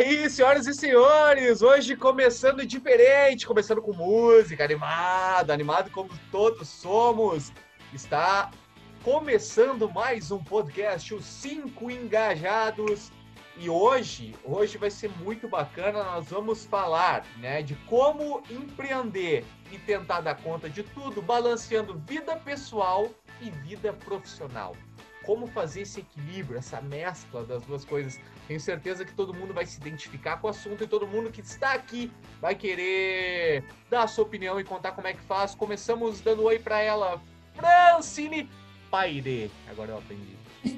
aí, senhoras e senhores, hoje começando diferente, começando com música, animado, animado como todos somos. Está começando mais um podcast, os Cinco Engajados. E hoje, hoje vai ser muito bacana, nós vamos falar, né, de como empreender e tentar dar conta de tudo, balanceando vida pessoal e vida profissional como fazer esse equilíbrio, essa mescla das duas coisas. Tenho certeza que todo mundo vai se identificar com o assunto e todo mundo que está aqui vai querer dar a sua opinião e contar como é que faz. Começamos dando oi para ela, Francine Paire. Agora eu aprendi.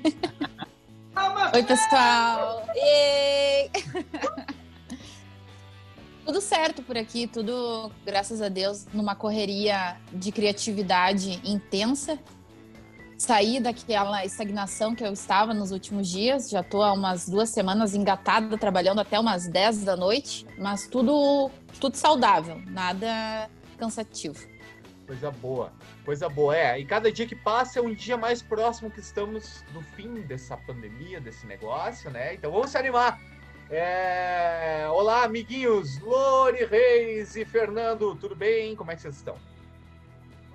oi, pessoal! tudo certo por aqui, tudo, graças a Deus, numa correria de criatividade intensa sair daquela estagnação que eu estava nos últimos dias. Já estou há umas duas semanas engatada, trabalhando até umas 10 da noite, mas tudo, tudo saudável, nada cansativo. Coisa boa, coisa boa. É, e cada dia que passa é um dia mais próximo que estamos do fim dessa pandemia, desse negócio, né? Então vamos se animar. É... Olá, amiguinhos, Lori Reis e Fernando, tudo bem? Como é que vocês estão?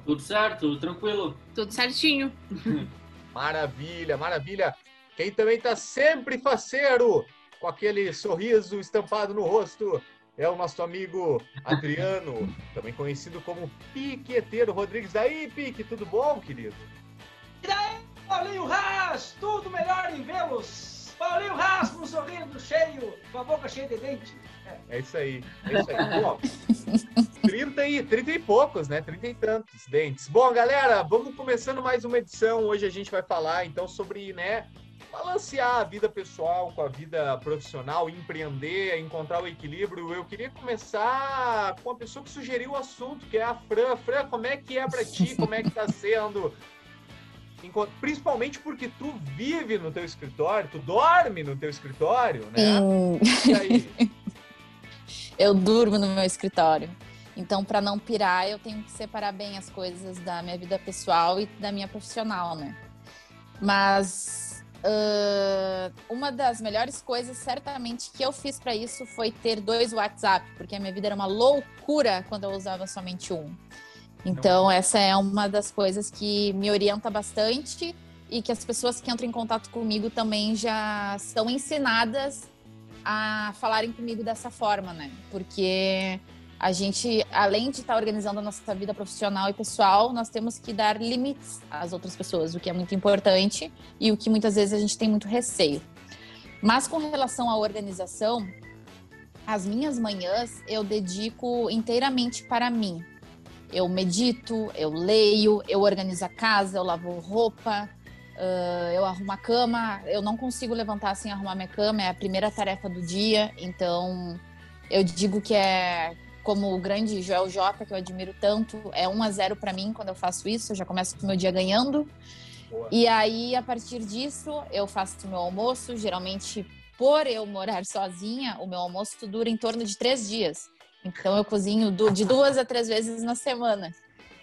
Tudo certo, tudo tranquilo. Tudo certinho. maravilha, maravilha. Quem também está sempre faceiro, com aquele sorriso estampado no rosto, é o nosso amigo Adriano, também conhecido como Piqueteiro Rodrigues. Daí, Pique, tudo bom, querido? E daí, Paulinho Ras, tudo melhor em vê-los. Paulinho Ras com um sorriso cheio, com a boca cheia de dente. É, isso aí, é isso aí. Bom, 30 e, 30 e poucos, né? 30 e tantos dentes. Bom, galera, vamos começando mais uma edição. Hoje a gente vai falar, então, sobre, né, balancear a vida pessoal com a vida profissional, empreender, encontrar o equilíbrio. Eu queria começar com a pessoa que sugeriu o assunto, que é a Fran. Fran, como é que é para ti? Como é que tá sendo? Principalmente porque tu vive no teu escritório, tu dorme no teu escritório, né? Hum. E aí? Eu durmo no meu escritório. Então, para não pirar, eu tenho que separar bem as coisas da minha vida pessoal e da minha profissional, né? Mas uh, uma das melhores coisas, certamente, que eu fiz para isso foi ter dois WhatsApp, porque a minha vida era uma loucura quando eu usava somente um. Então, essa é uma das coisas que me orienta bastante e que as pessoas que entram em contato comigo também já são ensinadas a falarem comigo dessa forma, né? Porque a gente, além de estar organizando a nossa vida profissional e pessoal, nós temos que dar limites às outras pessoas, o que é muito importante e o que muitas vezes a gente tem muito receio. Mas com relação à organização, as minhas manhãs eu dedico inteiramente para mim. Eu medito, eu leio, eu organizo a casa, eu lavo roupa, uh, eu arrumo a cama. Eu não consigo levantar sem arrumar minha cama, é a primeira tarefa do dia. Então, eu digo que é como o grande Joel Jota, que eu admiro tanto, é 1 a 0 para mim quando eu faço isso, eu já começo o meu dia ganhando. Boa. E aí, a partir disso, eu faço o meu almoço. Geralmente, por eu morar sozinha, o meu almoço dura em torno de três dias. Então, eu cozinho de duas a três vezes na semana.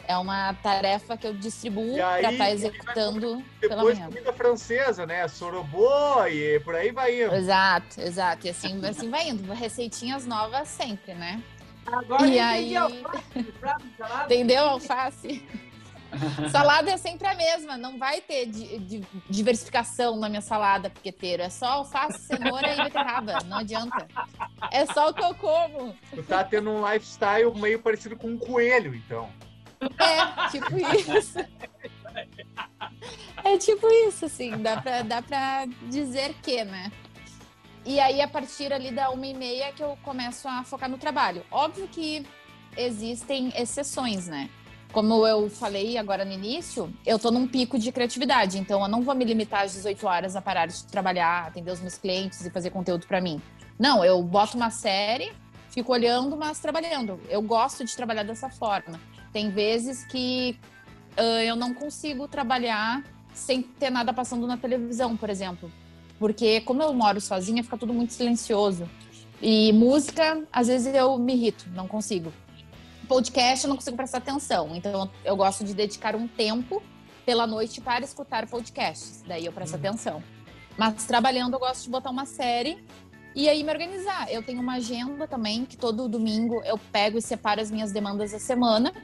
É uma tarefa que eu distribuo para estar tá executando pela manhã. Depois comida francesa, né? Sorobô e por aí vai indo. Exato, exato. E assim, assim vai indo. Receitinhas novas sempre, né? Agora e aí... alface, Entendeu? Alface. salada é sempre a mesma, não vai ter di di diversificação na minha salada piqueteiro. É só alface, cenoura e beterraba. Não adianta. É só o que eu como. Tu tá tendo um lifestyle meio parecido com um coelho, então. É, tipo isso. É tipo isso, assim. Dá pra, dá pra dizer que, né? E aí, a partir ali da uma e meia que eu começo a focar no trabalho. Óbvio que existem exceções, né? Como eu falei agora no início, eu tô num pico de criatividade, então eu não vou me limitar às 18 horas a parar de trabalhar, atender os meus clientes e fazer conteúdo para mim. Não, eu boto uma série, fico olhando, mas trabalhando. Eu gosto de trabalhar dessa forma. Tem vezes que uh, eu não consigo trabalhar sem ter nada passando na televisão, por exemplo porque como eu moro sozinha, fica tudo muito silencioso. E música, às vezes eu me irrito, não consigo. Podcast, eu não consigo prestar atenção. Então, eu gosto de dedicar um tempo pela noite para escutar podcasts. Daí eu presto uhum. atenção. Mas trabalhando, eu gosto de botar uma série E aí me organizar. Eu tenho uma agenda também, que todo domingo eu pego e separo as minhas demandas da semana.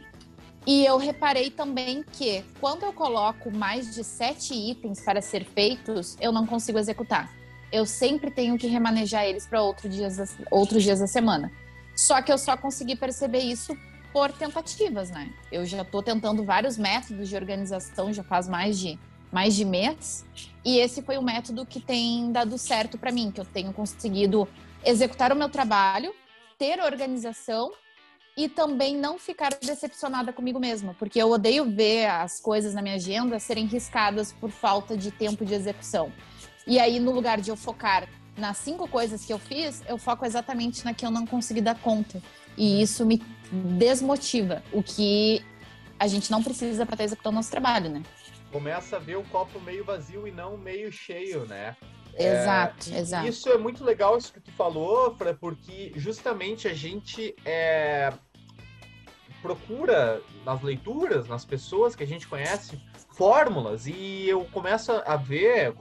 E eu reparei também que quando eu coloco mais de sete itens para ser feitos, eu não consigo executar. Eu sempre tenho que remanejar eles para outros dias, outros dias da semana. Só que eu só consegui perceber isso por tentativas, né? Eu já estou tentando vários métodos de organização já faz mais de mais de mês, e esse foi o método que tem dado certo para mim, que eu tenho conseguido executar o meu trabalho, ter organização e também não ficar decepcionada comigo mesma, porque eu odeio ver as coisas na minha agenda serem riscadas por falta de tempo de execução. E aí, no lugar de eu focar nas cinco coisas que eu fiz, eu foco exatamente na que eu não consegui dar conta. E isso me desmotiva, o que a gente não precisa para estar executando o nosso trabalho, né? Começa a ver o copo meio vazio e não meio cheio, né? Exato, é, exato. Isso é muito legal isso que tu falou, porque justamente a gente é, procura nas leituras, nas pessoas que a gente conhece, fórmulas. E eu começo a ver,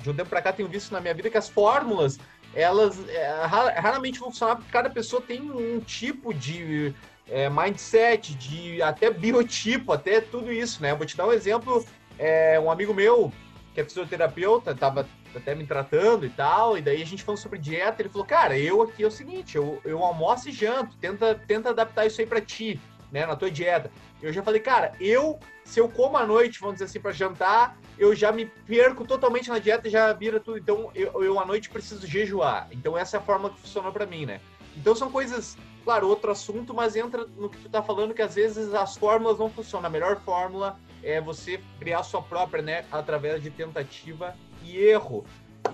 de um tempo para cá tenho visto na minha vida que as fórmulas, elas é, raramente vão funcionar porque cada pessoa tem um tipo de é, mindset, de até biotipo, até tudo isso, né? Eu vou te dar um exemplo. É, um amigo meu, que é fisioterapeuta, estava até me tratando e tal, e daí a gente falou sobre dieta, ele falou, cara, eu aqui é o seguinte, eu, eu almoço e janto, tenta, tenta adaptar isso aí para ti, né, na tua dieta. Eu já falei, cara, eu, se eu como à noite, vamos dizer assim, para jantar, eu já me perco totalmente na dieta, já vira tudo, então eu, eu à noite preciso jejuar. Então essa é a forma que funcionou para mim, né. Então são coisas, claro, outro assunto, mas entra no que tu tá falando, que às vezes as fórmulas não funcionam. A melhor fórmula é você criar sua própria, né, através de tentativa e erro.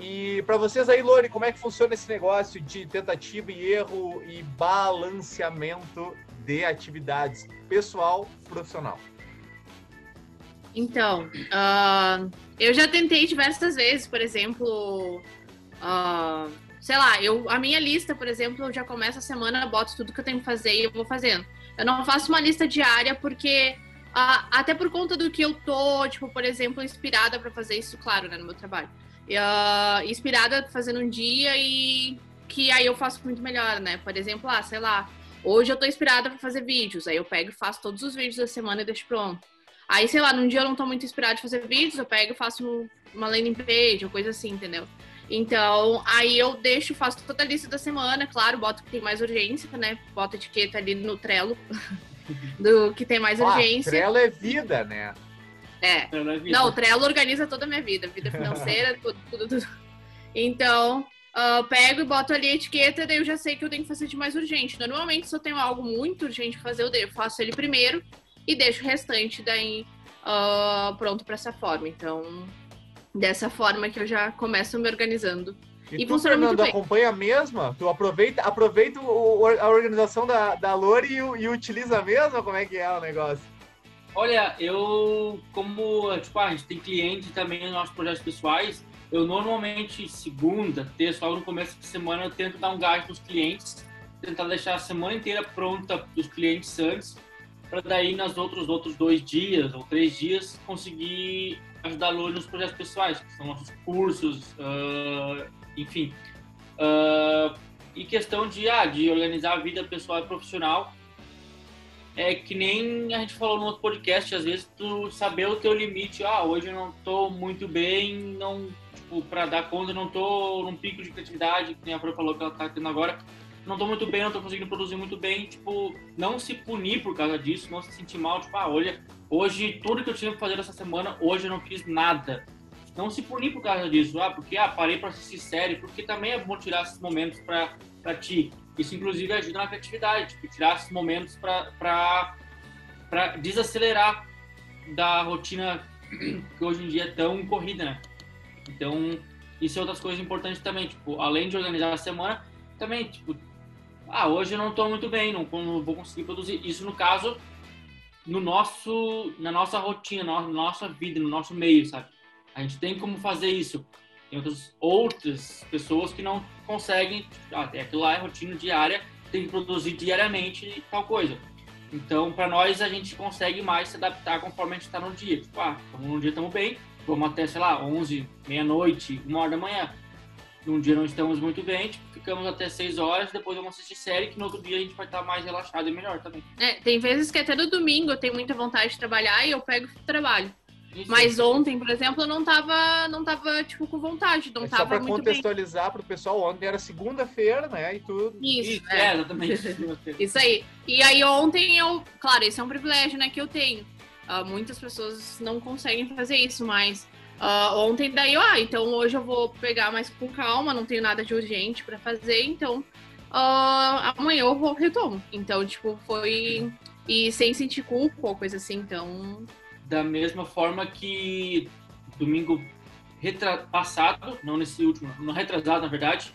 E para vocês aí, Lori, como é que funciona esse negócio de tentativa e erro e balanceamento de atividades pessoal profissional? Então, uh, eu já tentei diversas vezes, por exemplo, uh, sei lá, eu, a minha lista, por exemplo, eu já começo a semana, boto tudo que eu tenho que fazer e eu vou fazendo. Eu não faço uma lista diária porque Uh, até por conta do que eu tô, tipo, por exemplo, inspirada para fazer isso, claro, né, no meu trabalho. Uh, inspirada fazendo um dia e que aí eu faço muito melhor, né? Por exemplo, ah, sei lá, hoje eu tô inspirada para fazer vídeos, aí eu pego e faço todos os vídeos da semana e deixo pronto. Aí, sei lá, num dia eu não tô muito inspirada de fazer vídeos, eu pego e faço uma landing page ou coisa assim, entendeu? Então, aí eu deixo, faço toda a lista da semana, claro, boto que tem mais urgência, né? Boto etiqueta ali no Trello. do que tem mais urgência. Trello é vida, né? É. é Não, o Trello organiza toda a minha vida, vida financeira, tudo, tudo, tudo. Então, uh, pego e boto ali a etiqueta, daí eu já sei que eu tenho que fazer de mais urgente. Normalmente, se eu tenho algo muito urgente pra fazer, eu faço ele primeiro e deixo o restante daí uh, pronto para essa forma. Então, dessa forma que eu já começo me organizando e, e tu, Fernando, acompanha a mesma? Tu aproveita, aproveita o, a organização da, da Lore e, e, utiliza a mesma? Como é que é o negócio? Olha, eu, como tipo, a gente tem cliente também nos nossos projetos pessoais, eu normalmente, segunda, terça, logo no começo de semana, eu tento dar um gás nos clientes, tentar deixar a semana inteira pronta para os clientes antes, para daí, nos outros, outros dois dias ou três dias, conseguir ajudar a Lore nos projetos pessoais, que são nossos cursos, uh, enfim. Uh, e questão de, ah, de organizar a vida pessoal e profissional, é que nem a gente falou no outro podcast, às vezes tu saber o teu limite, ah, hoje eu não tô muito bem, não, tipo, pra dar conta, não tô num pico de criatividade, que nem a Fran falou que ela tá tendo agora, não tô muito bem, não tô conseguindo produzir muito bem, tipo, não se punir por causa disso, não se sentir mal, tipo, ah, olha, hoje tudo que eu tinha que fazer essa semana, hoje eu não fiz nada não se punir por causa disso, ah, porque ah, parei para assistir série, porque também é bom tirar esses momentos para ti. Isso, inclusive, ajuda na criatividade, tipo, tirar esses momentos para desacelerar da rotina que hoje em dia é tão corrida, né? Então, isso é outras coisas importantes também, tipo, além de organizar a semana, também, tipo, ah, hoje eu não estou muito bem, não, não, vou conseguir produzir. Isso, no caso, no nosso, na nossa rotina, na nossa vida, no nosso meio, sabe? A gente tem como fazer isso. Tem outras, pessoas que não conseguem, ah, aquilo lá é rotina diária, tem que produzir diariamente tal coisa. Então, para nós, a gente consegue mais se adaptar conforme a gente está no dia. Tipo, ah, no dia, estamos bem, vamos até, sei lá, 11, meia-noite, uma hora da manhã. num dia não estamos muito bem, tipo, ficamos até 6 horas, depois vamos assistir série, que no outro dia a gente vai estar mais relaxado e melhor também. É, tem vezes que até no domingo eu tenho muita vontade de trabalhar e eu pego e trabalho. Isso. Mas ontem, por exemplo, eu não tava, não tava tipo, com vontade, não É só tava pra muito bem. contextualizar pro pessoal, ontem era segunda-feira, né? E tudo. Isso, Isso, é. é, exatamente. Isso aí. E aí ontem eu, claro, esse é um privilégio, né, que eu tenho. Ah, muitas pessoas não conseguem fazer isso, mas ah, ontem daí, ah, então hoje eu vou pegar mais com calma, não tenho nada de urgente pra fazer, então ah, amanhã eu vou retomo. Então, tipo, foi e sem sentir culpa ou coisa assim, então da mesma forma que domingo passado, não nesse último, no retrasado, na verdade,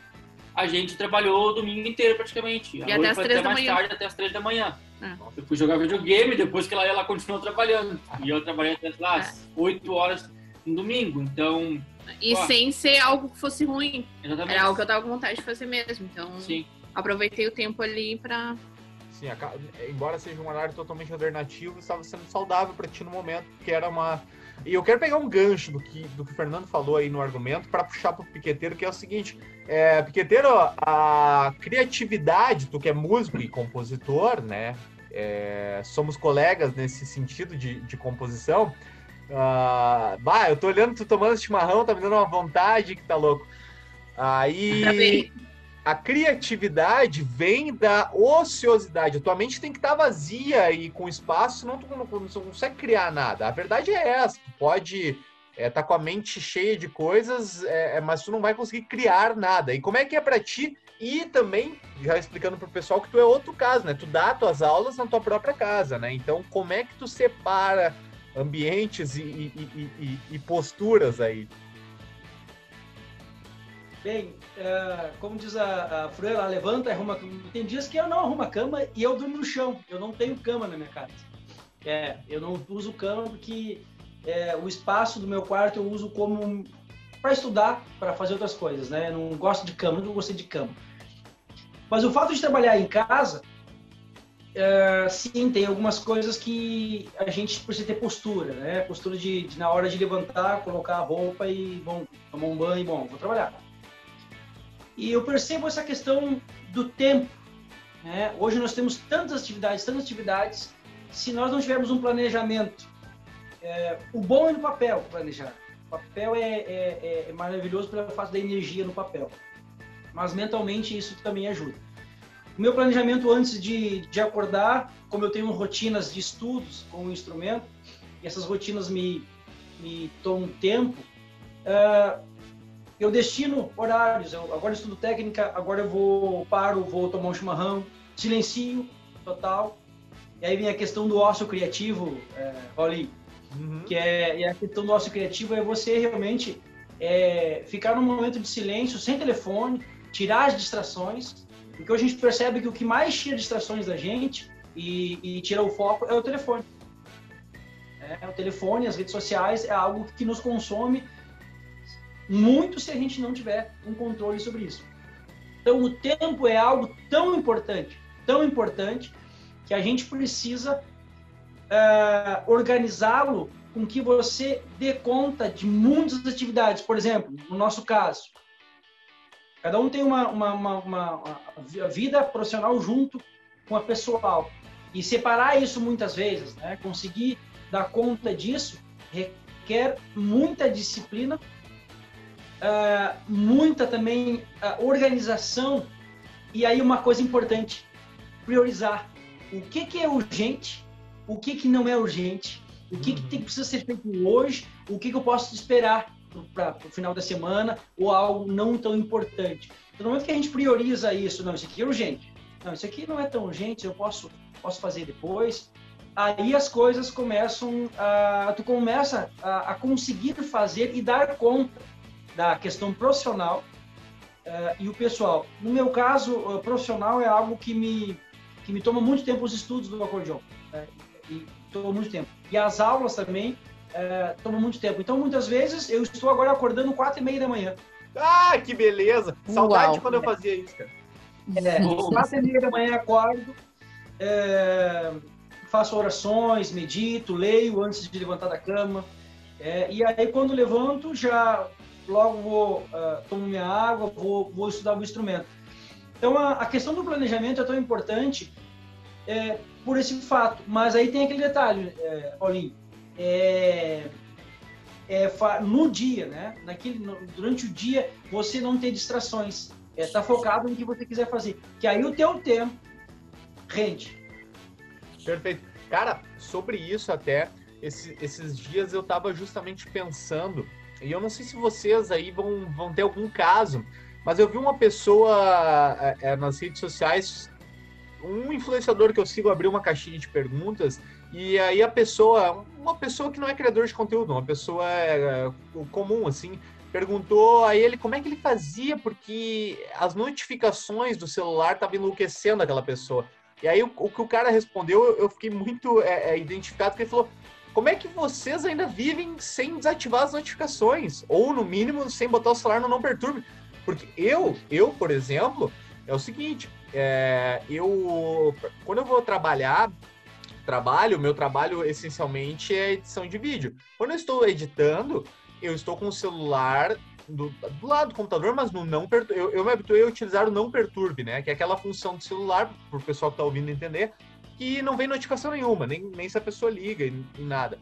a gente trabalhou o domingo inteiro praticamente. A até as três da mais manhã. tarde, até as três da manhã. É. Eu fui jogar videogame, depois que ela ia, ela continuou trabalhando. E eu trabalhei até lá, 8 horas no domingo. Então, e Ué. sem ser algo que fosse ruim, exatamente. era algo que eu tava com vontade de fazer mesmo. Então, Sim. aproveitei o tempo ali pra Sim, embora seja um horário totalmente alternativo, estava sendo saudável para ti no momento, porque era uma. E eu quero pegar um gancho do que, do que o Fernando falou aí no argumento para puxar pro Piqueteiro, que é o seguinte: é, Piqueteiro, a criatividade, tu que é músico e compositor, né? é, somos colegas nesse sentido de, de composição. Ah, bah, eu tô olhando tu tomando chimarrão, tá me dando uma vontade que tá louco. Aí Acabei. A criatividade vem da ociosidade. A tua mente tem que estar vazia e com espaço, senão tu não, não consegue criar nada. A verdade é essa. Tu pode estar com a mente cheia de coisas, é, é, mas tu não vai conseguir criar nada. E como é que é para ti? E também, já explicando pro pessoal que tu é outro caso, né? Tu dá tuas aulas na tua própria casa, né? Então, como é que tu separa ambientes e- e- e- e posturas aí? Bem, eh, como diz a, a ela levanta e arruma cama. Tem dias que eu não arrumo a cama e eu durmo no chão. Eu não tenho cama na minha casa. É, eu não uso cama porque é, o espaço do meu quarto eu uso como para estudar, para fazer outras coisas, né? Eu não gosto de cama, nunca gostei de cama. Mas o fato de trabalhar em casa, é, sim, tem algumas coisas que a gente precisa ter postura, né? Postura de, de na hora de levantar, colocar a roupa e, bom, tomar um banho e, bom, vou trabalhar. E eu percebo essa questão do tempo. Né? Hoje nós temos tantas atividades, tantas atividades. Se nós não tivermos um planejamento, é, o bom é no papel planejar. O papel é, é- é maravilhoso pelo fato da energia no papel. Mas mentalmente isso também ajuda. O meu planejamento antes de, de acordar, como eu tenho rotinas de estudos com o instrumento, e essas rotinas me, me tomam tempo, ah, eu destino horários. Eu agora estudo técnica, agora eu vou paro, vou tomar um chimarrão, silencio total. E aí vem a questão do ócio criativo, é, Paulinho, que é e a questão do ócio criativo é você realmente é, ficar num momento de silêncio, sem telefone, tirar as distrações, porque a gente percebe que o que mais tira distrações da gente e, e tira o foco é o telefone. É, o telefone, as redes sociais é algo que nos consome muito se a gente não tiver um controle sobre isso. Então, o tempo é algo tão importante, tão importante, que a gente precisa eh, organizá-lo com que você dê conta de muitas atividades. Por exemplo, no nosso caso, cada um tem uma, uma, uma- uma vida profissional junto com a pessoal. E separar isso muitas vezes, né? conseguir dar conta disso, requer muita disciplina ah, muita também ah, organização. E aí uma coisa importante priorizar o que que é urgente o que que não é urgente o que que tem, precisa ser feito hoje o que que eu posso esperar para o final da semana ou algo não tão importante. No momento que a gente prioriza isso não isso aqui é urgente não isso aqui não é tão urgente eu posso posso fazer depois aí as coisas começam a tu começa a, a conseguir fazer e dar conta da questão profissional eh, e o pessoal. No meu caso, o profissional é algo que me, que me toma muito tempo os estudos do acordeon. né? e toma muito tempo. E as aulas também eh, tomam muito tempo. Então, muitas vezes, eu estou agora acordando quatro e meia da manhã. Ah, que beleza! Saudade Uau. quando eu fazia isso, cara. É, quatro e meia da manhã acordo, é, faço orações, medito, leio antes de levantar da cama. É, e aí, quando levanto, já logo vou uh, tomo minha água, vou, vou estudar o instrumento. Então a, a questão do planejamento é tão importante é, por esse fato. Mas aí tem aquele detalhe, é, Paulinho. É, é, no dia, né? Naquele, no, durante o dia, você não tem distrações. É, tá focado no que você quiser fazer. Que aí o teu tempo rende. Perfeito. Cara, sobre isso até, esse, esses dias eu tava justamente pensando, e eu não sei se vocês aí vão, vão ter algum caso, mas eu vi uma pessoa é, é nas redes sociais um influenciador que eu sigo abriu uma caixinha de perguntas e aí a pessoa, uma pessoa que não é criador de conteúdo, uma pessoa é, comum, assim, perguntou a ele como é que ele fazia, porque as notificações do celular estavam enlouquecendo aquela pessoa. E aí o, o que o cara respondeu, eu fiquei muito é, é, identificado, porque ele falou, como é que vocês ainda vivem sem desativar as notificações? Ou, no mínimo, sem botar o celular no não perturbe? Porque eu, eu, por exemplo, é o seguinte, é, eu quando eu vou trabalhar, trabalho, meu trabalho essencialmente é edição de vídeo. Quando eu estou editando, eu estou com o celular do, do lado do computador, mas no não perturbe. Eu, eu, me habituei a utilizar o não perturbe, né? Que é aquela função do celular, para o pessoal que está ouvindo entender, que não vem notificação nenhuma, nem, nem se a pessoa liga e, nada.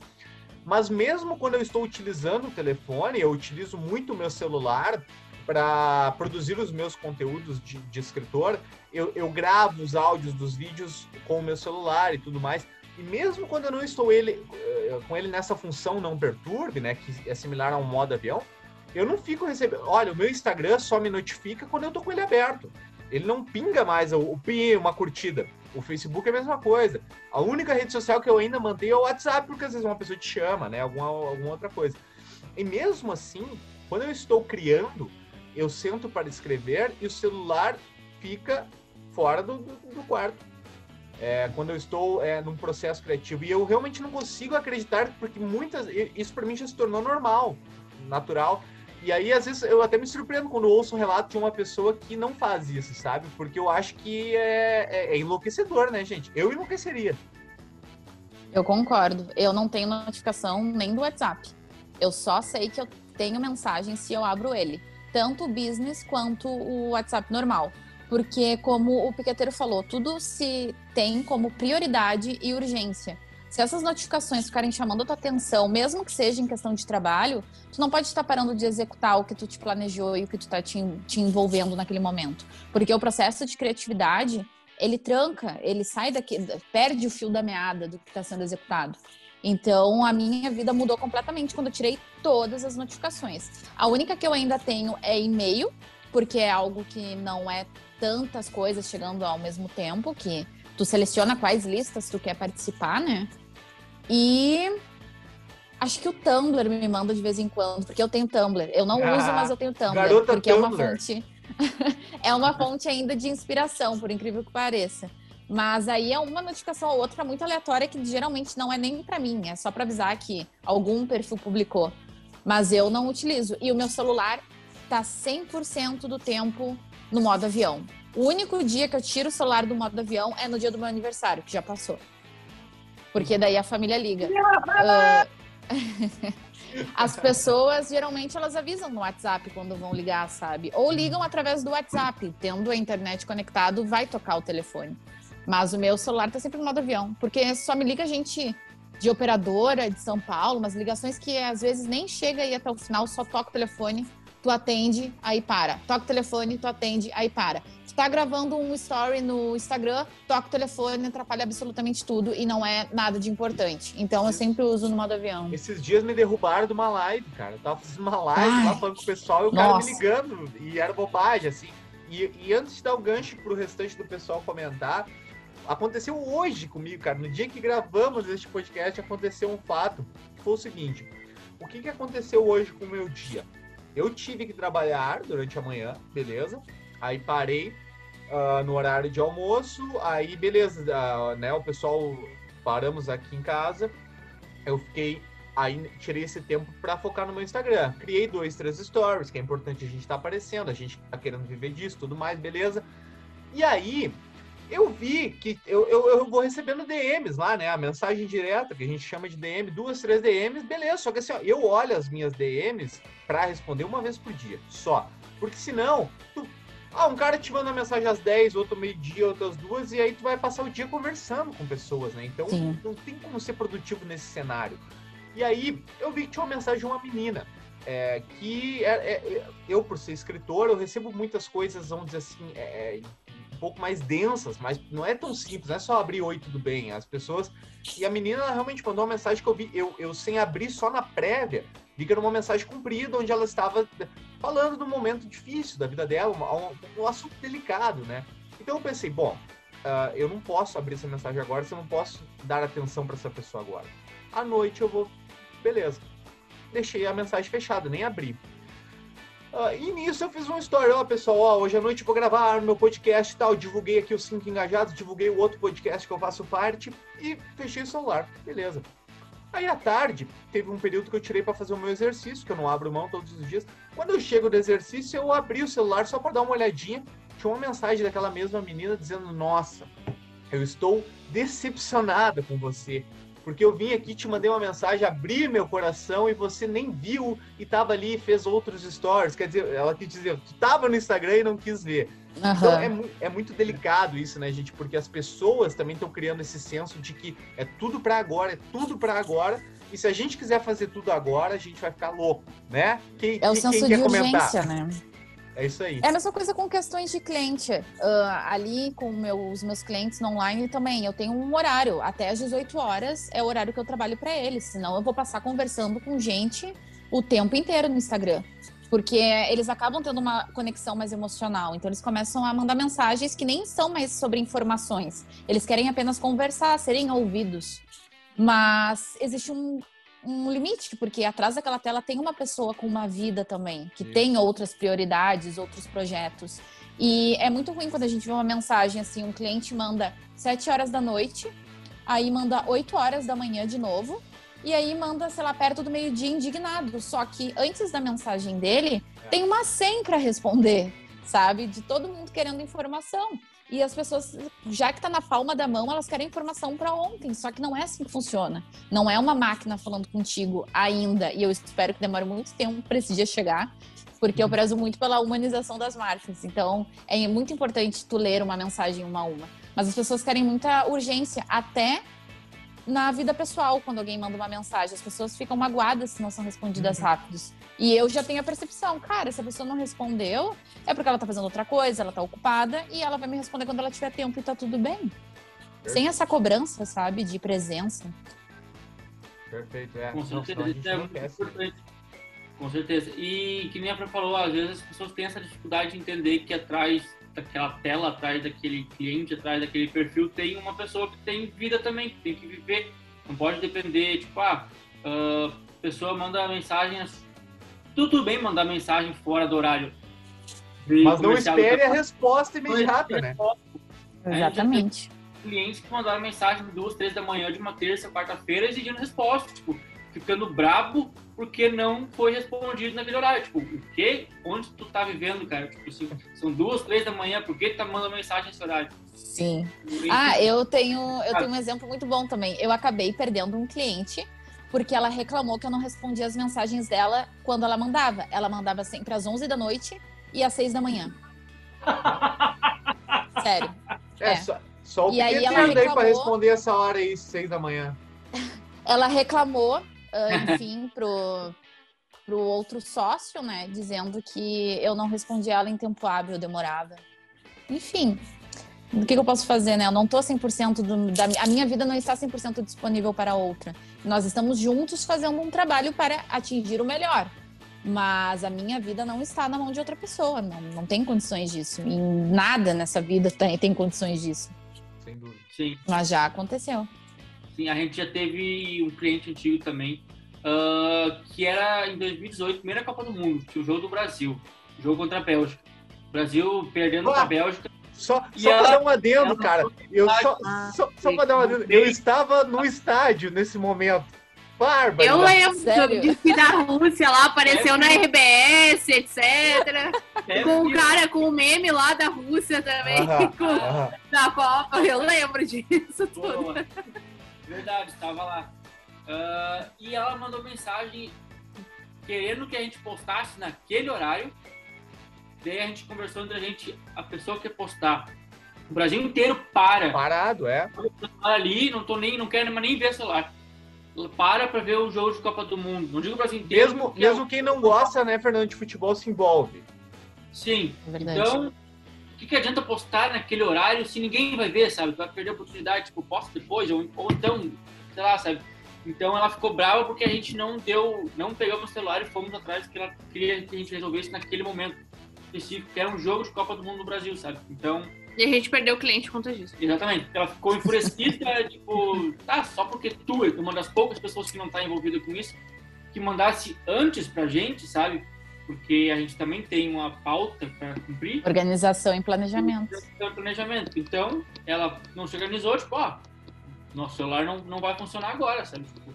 Mas mesmo quando eu estou utilizando o telefone, eu utilizo muito o meu celular para produzir os meus conteúdos de, de escritor, eu, eu, gravo os áudios dos vídeos com o meu celular e tudo mais. E mesmo quando eu não estou ele, eh, com ele nessa função não perturbe, né, que é similar a um modo avião, eu não fico recebendo. Olha, o meu Instagram só me notifica quando eu tô com ele aberto. Ele não pinga mais o, o uma curtida. O Facebook é a mesma coisa. A única rede social que eu ainda mantenho é o WhatsApp, porque às vezes uma pessoa te chama, né? Alguma, alguma outra coisa. E mesmo assim, quando eu estou criando, eu sento para escrever e o celular fica fora do, do, do quarto. É, quando eu estou é, num processo criativo. E eu realmente não consigo acreditar, porque muitas. Isso para mim já se tornou normal, natural. E aí, às vezes, eu até me surpreendo quando ouço um relato de uma pessoa que não faz isso, sabe? Porque eu acho que é, é, é enlouquecedor, né, gente? Eu enlouqueceria. Eu concordo. Eu não tenho notificação nem do WhatsApp. Eu só sei que eu tenho mensagem se eu abro ele tanto o business quanto o WhatsApp normal. Porque, como o Piqueteiro falou, tudo se tem como prioridade e urgência. Se essas notificações ficarem chamando a tua atenção, mesmo que seja em questão de trabalho, tu não pode estar parando de executar o que tu te planejou e o que tu está te, te envolvendo naquele momento. Porque o processo de criatividade, ele tranca, ele sai daqui, perde o fio da meada do que está sendo executado. Então, a minha vida mudou completamente quando eu tirei todas as notificações. A única que eu ainda tenho é e-mail, porque é algo que não é tantas coisas chegando ao mesmo tempo, que tu seleciona quais listas tu quer participar, né? E acho que o Tumblr me manda de vez em quando, porque eu tenho Tumblr. Eu não ah, uso, mas eu tenho Tumblr, porque Tumblr. é uma fonte é uma fonte ainda de inspiração, por incrível que pareça. Mas aí é uma notificação ou outra muito aleatória que geralmente não é nem para mim, é só para avisar que algum perfil publicou. Mas eu não utilizo. E o meu celular tá 100% do tempo no modo avião. O único dia que eu tiro o celular do modo avião é no dia do meu aniversário, que já passou. Porque daí a família liga. Uh... As pessoas geralmente elas avisam no WhatsApp quando vão ligar, sabe? Ou ligam através do WhatsApp, tendo a internet conectado, vai tocar o telefone. Mas o meu celular tá sempre no modo avião, porque só me liga gente de operadora de São Paulo, umas ligações que às vezes nem chega aí até o final, só toca o telefone, tu atende, aí para. Toca o telefone, tu atende, aí para. Tu tá gravando um story no Instagram, toca o telefone, atrapalha absolutamente tudo e não é nada de importante. Então eu sempre uso no modo avião. Esses dias me derrubaram de uma live, cara. Eu tava fazendo uma live Ai, lá falando com o pessoal e o nossa. cara me ligando. E era bobagem, assim. E, e antes de dar o gancho pro restante do pessoal comentar, aconteceu hoje comigo, cara. No dia que gravamos este podcast, aconteceu um fato que foi o seguinte: o que, que aconteceu hoje com o meu dia? Eu tive que trabalhar durante a manhã, beleza? Aí parei uh, no horário de almoço, aí beleza, uh, né? O pessoal paramos aqui em casa. Eu fiquei aí tirei esse tempo para focar no meu Instagram. Criei dois, três stories, que é importante a gente estar tá aparecendo, a gente tá querendo viver disso, tudo mais, beleza? E aí eu vi que eu, eu, eu vou recebendo DMs lá, né? A mensagem direta, que a gente chama de DM, duas, três DMs, beleza. Só que assim, ó, eu olho as minhas DMs para responder uma vez por dia, só. Porque senão, tu, ah, um cara te manda mensagem às 10, outro meio-dia, outras duas, e aí tu vai passar o dia conversando com pessoas, né? Então Sim. não tem como ser produtivo nesse cenário. E aí eu vi que tinha uma mensagem de uma menina. É, que é, é, eu, por ser escritor, eu recebo muitas coisas, vamos dizer assim, é, um pouco mais densas, mas não é tão simples, não é só abrir oi, tudo bem. As pessoas. E a menina realmente mandou uma mensagem que eu vi, eu, eu sem abrir só na prévia, vi que era uma mensagem comprida, onde ela estava falando um momento difícil da vida dela, um, um assunto delicado, né? Então eu pensei, bom, uh, eu não posso abrir essa mensagem agora, se eu não posso dar atenção para essa pessoa agora. À noite eu vou, beleza deixei a mensagem fechada, nem abri. Uh, e nisso eu fiz uma história, ó, pessoal, hoje à noite vou gravar meu podcast e tal, divulguei aqui os cinco engajados, divulguei o outro podcast que eu faço parte e fechei o celular, beleza. Aí à tarde, teve um período que eu tirei para fazer o meu exercício, que eu não abro mão todos os dias. Quando eu chego do exercício, eu abri o celular só para dar uma olhadinha. Tinha uma mensagem daquela mesma menina dizendo: Nossa, eu estou decepcionada com você porque eu vim aqui, te mandei uma mensagem, abri meu coração e você nem viu e tava ali e fez outros stories. Quer dizer, ela quis dizer, tu tava no Instagram e não quis ver. Uhum. Então é, é, muito delicado isso, né, gente? Porque as pessoas também estão criando esse senso de que é tudo para agora, é tudo para agora. E se a gente quiser fazer tudo agora, a gente vai ficar louco, né? Quem, é o quem, senso quem de urgência, comentar? né? É isso aí. É a mesma coisa com questões de cliente. Uh, ali com meu, os meus clientes no online também, eu tenho um horário. Até às 18 horas é o horário que eu trabalho para eles. Senão eu vou passar conversando com gente o tempo inteiro no Instagram. Porque eles acabam tendo uma conexão mais emocional. Então eles começam a mandar mensagens que nem são mais sobre informações. Eles querem apenas conversar, serem ouvidos. Mas existe um, um limite, porque atrás daquela tela tem uma pessoa com uma vida também, que Sim. tem outras prioridades, outros projetos. E é muito ruim quando a gente vê uma mensagem assim, um cliente manda 7 horas da noite, aí manda 8 horas da manhã de novo, e aí manda, sei lá, perto do meio-dia indignado. Só que antes da mensagem dele, é. tem uma 100 para responder, sabe? De todo mundo querendo informação. E as pessoas, já que está na palma da mão, elas querem informação para ontem. Só que não é assim que funciona. Não é uma máquina falando contigo ainda. E eu espero que demore muito tempo para esse dia chegar, porque eu prezo muito pela humanização das marcas. Então, é muito importante tu ler uma mensagem uma a uma. Mas as pessoas querem muita urgência, até na vida pessoal, quando alguém manda uma mensagem. As pessoas ficam magoadas se não são respondidas uhum. rápidos. E eu já tenho a percepção, cara, se a pessoa não respondeu, é porque ela tá fazendo outra coisa, ela tá ocupada, e ela vai me responder quando ela tiver tempo e tá tudo bem. Sem essa cobrança, sabe, de presença. Perfeito, é. Com certeza, isso é muito importante. Com certeza. E que nem a Fran falou, às vezes as pessoas têm essa dificuldade de entender que atrás daquela tela, atrás daquele cliente, atrás daquele perfil, tem uma pessoa que tem vida também, que tem que viver. Não pode depender, tipo, ah, a pessoa manda mensagem tudo bem mandar mensagem fora do horário. Mas não espere a resposta imediata, né? Exatamente. Clientes que mandaram mensagem duas, três da manhã de uma terça, quarta-feira, exigindo resposta, tipo, ficando brabo porque não foi respondido naquele horário. Tipo, o quê? Onde tu tá vivendo, cara? Tipo são duas, três da manhã, por que tu tá mandando mensagem nesse horário? Sim. Ah, eu tenho, eu tenho um exemplo muito bom também. Eu acabei perdendo um cliente porque ela reclamou que eu não respondia as mensagens dela quando ela mandava. Ela mandava sempre às 11 da noite e às 6 da manhã. Sério. É, é. Só, só o e aí ela reclamou... aí para responder essa hora aí, 6 da manhã. Ela reclamou, enfim, pro, pro outro sócio, né, dizendo que eu não respondia ela em tempo hábil, eu demorava. Enfim, o que, que, eu posso fazer, né? Eu não tô 100% do, da a minha vida não está 100% disponível para outra. Nós estamos juntos fazendo um trabalho para atingir o melhor. Mas a minha vida não está na mão de outra pessoa, não, não tem condições disso. E nada nessa vida tem, tem condições disso. Sem dúvida. Sim. Mas já aconteceu. Sim, a gente já teve um cliente antigo também, uh, que era em 2018, primeira Copa do Mundo, tinha o jogo do Brasil, jogo contra a Bélgica. Brasil perdendo ah, a Bélgica só, só ela, pra dar um adendo, cara. Eu só, ah, só, só pra dar um adendo. Eu estava no estádio nesse momento. Bárbara. Eu lembro Sério? do desfile da Rússia lá, apareceu na RBS, etc. Deve Com o cara com o meme lá da Rússia também, Aham, com, da Copa. Eu lembro disso tudo. Verdade, estava lá. Ah, e ela mandou mensagem querendo que a gente postasse naquele horário. Daí a gente conversou entre a gente, a pessoa que quer postar. O Brasil inteiro para. Parado, é. Para ali, não tô nem, não quero mais nem ver o celular. Para pra ver o jogo de Copa do Mundo. Não digo o Brasil inteiro. Mesmo, é mesmo quem não gosta, né, Fernando, de futebol se envolve. Sim. É verdade. Então, que, que adianta postar naquele horário se ninguém vai ver, sabe? Tu vai perder a oportunidade, tipo, posta depois, ou, ou então, sei lá, sabe? Então ela ficou brava porque a gente não deu, não pegamos o celular e fomos atrás que ela queria que a gente resolvesse naquele momento específico, que era um jogo de Copa do Mundo no Brasil, sabe? Então, E a gente perdeu o cliente por conta disso. exatamente. Ela ficou enfurecida, tipo, tá, só porque tu é uma das poucas pessoas que não tá envolvida com isso, que mandasse antes pra gente, sabe? Porque a gente também tem uma pauta para cumprir. Organização e planejamento. Então, planejamento. Então, ela não se organizou, tipo, ó, nosso celular não, não vai funcionar agora, sabe? Tipo,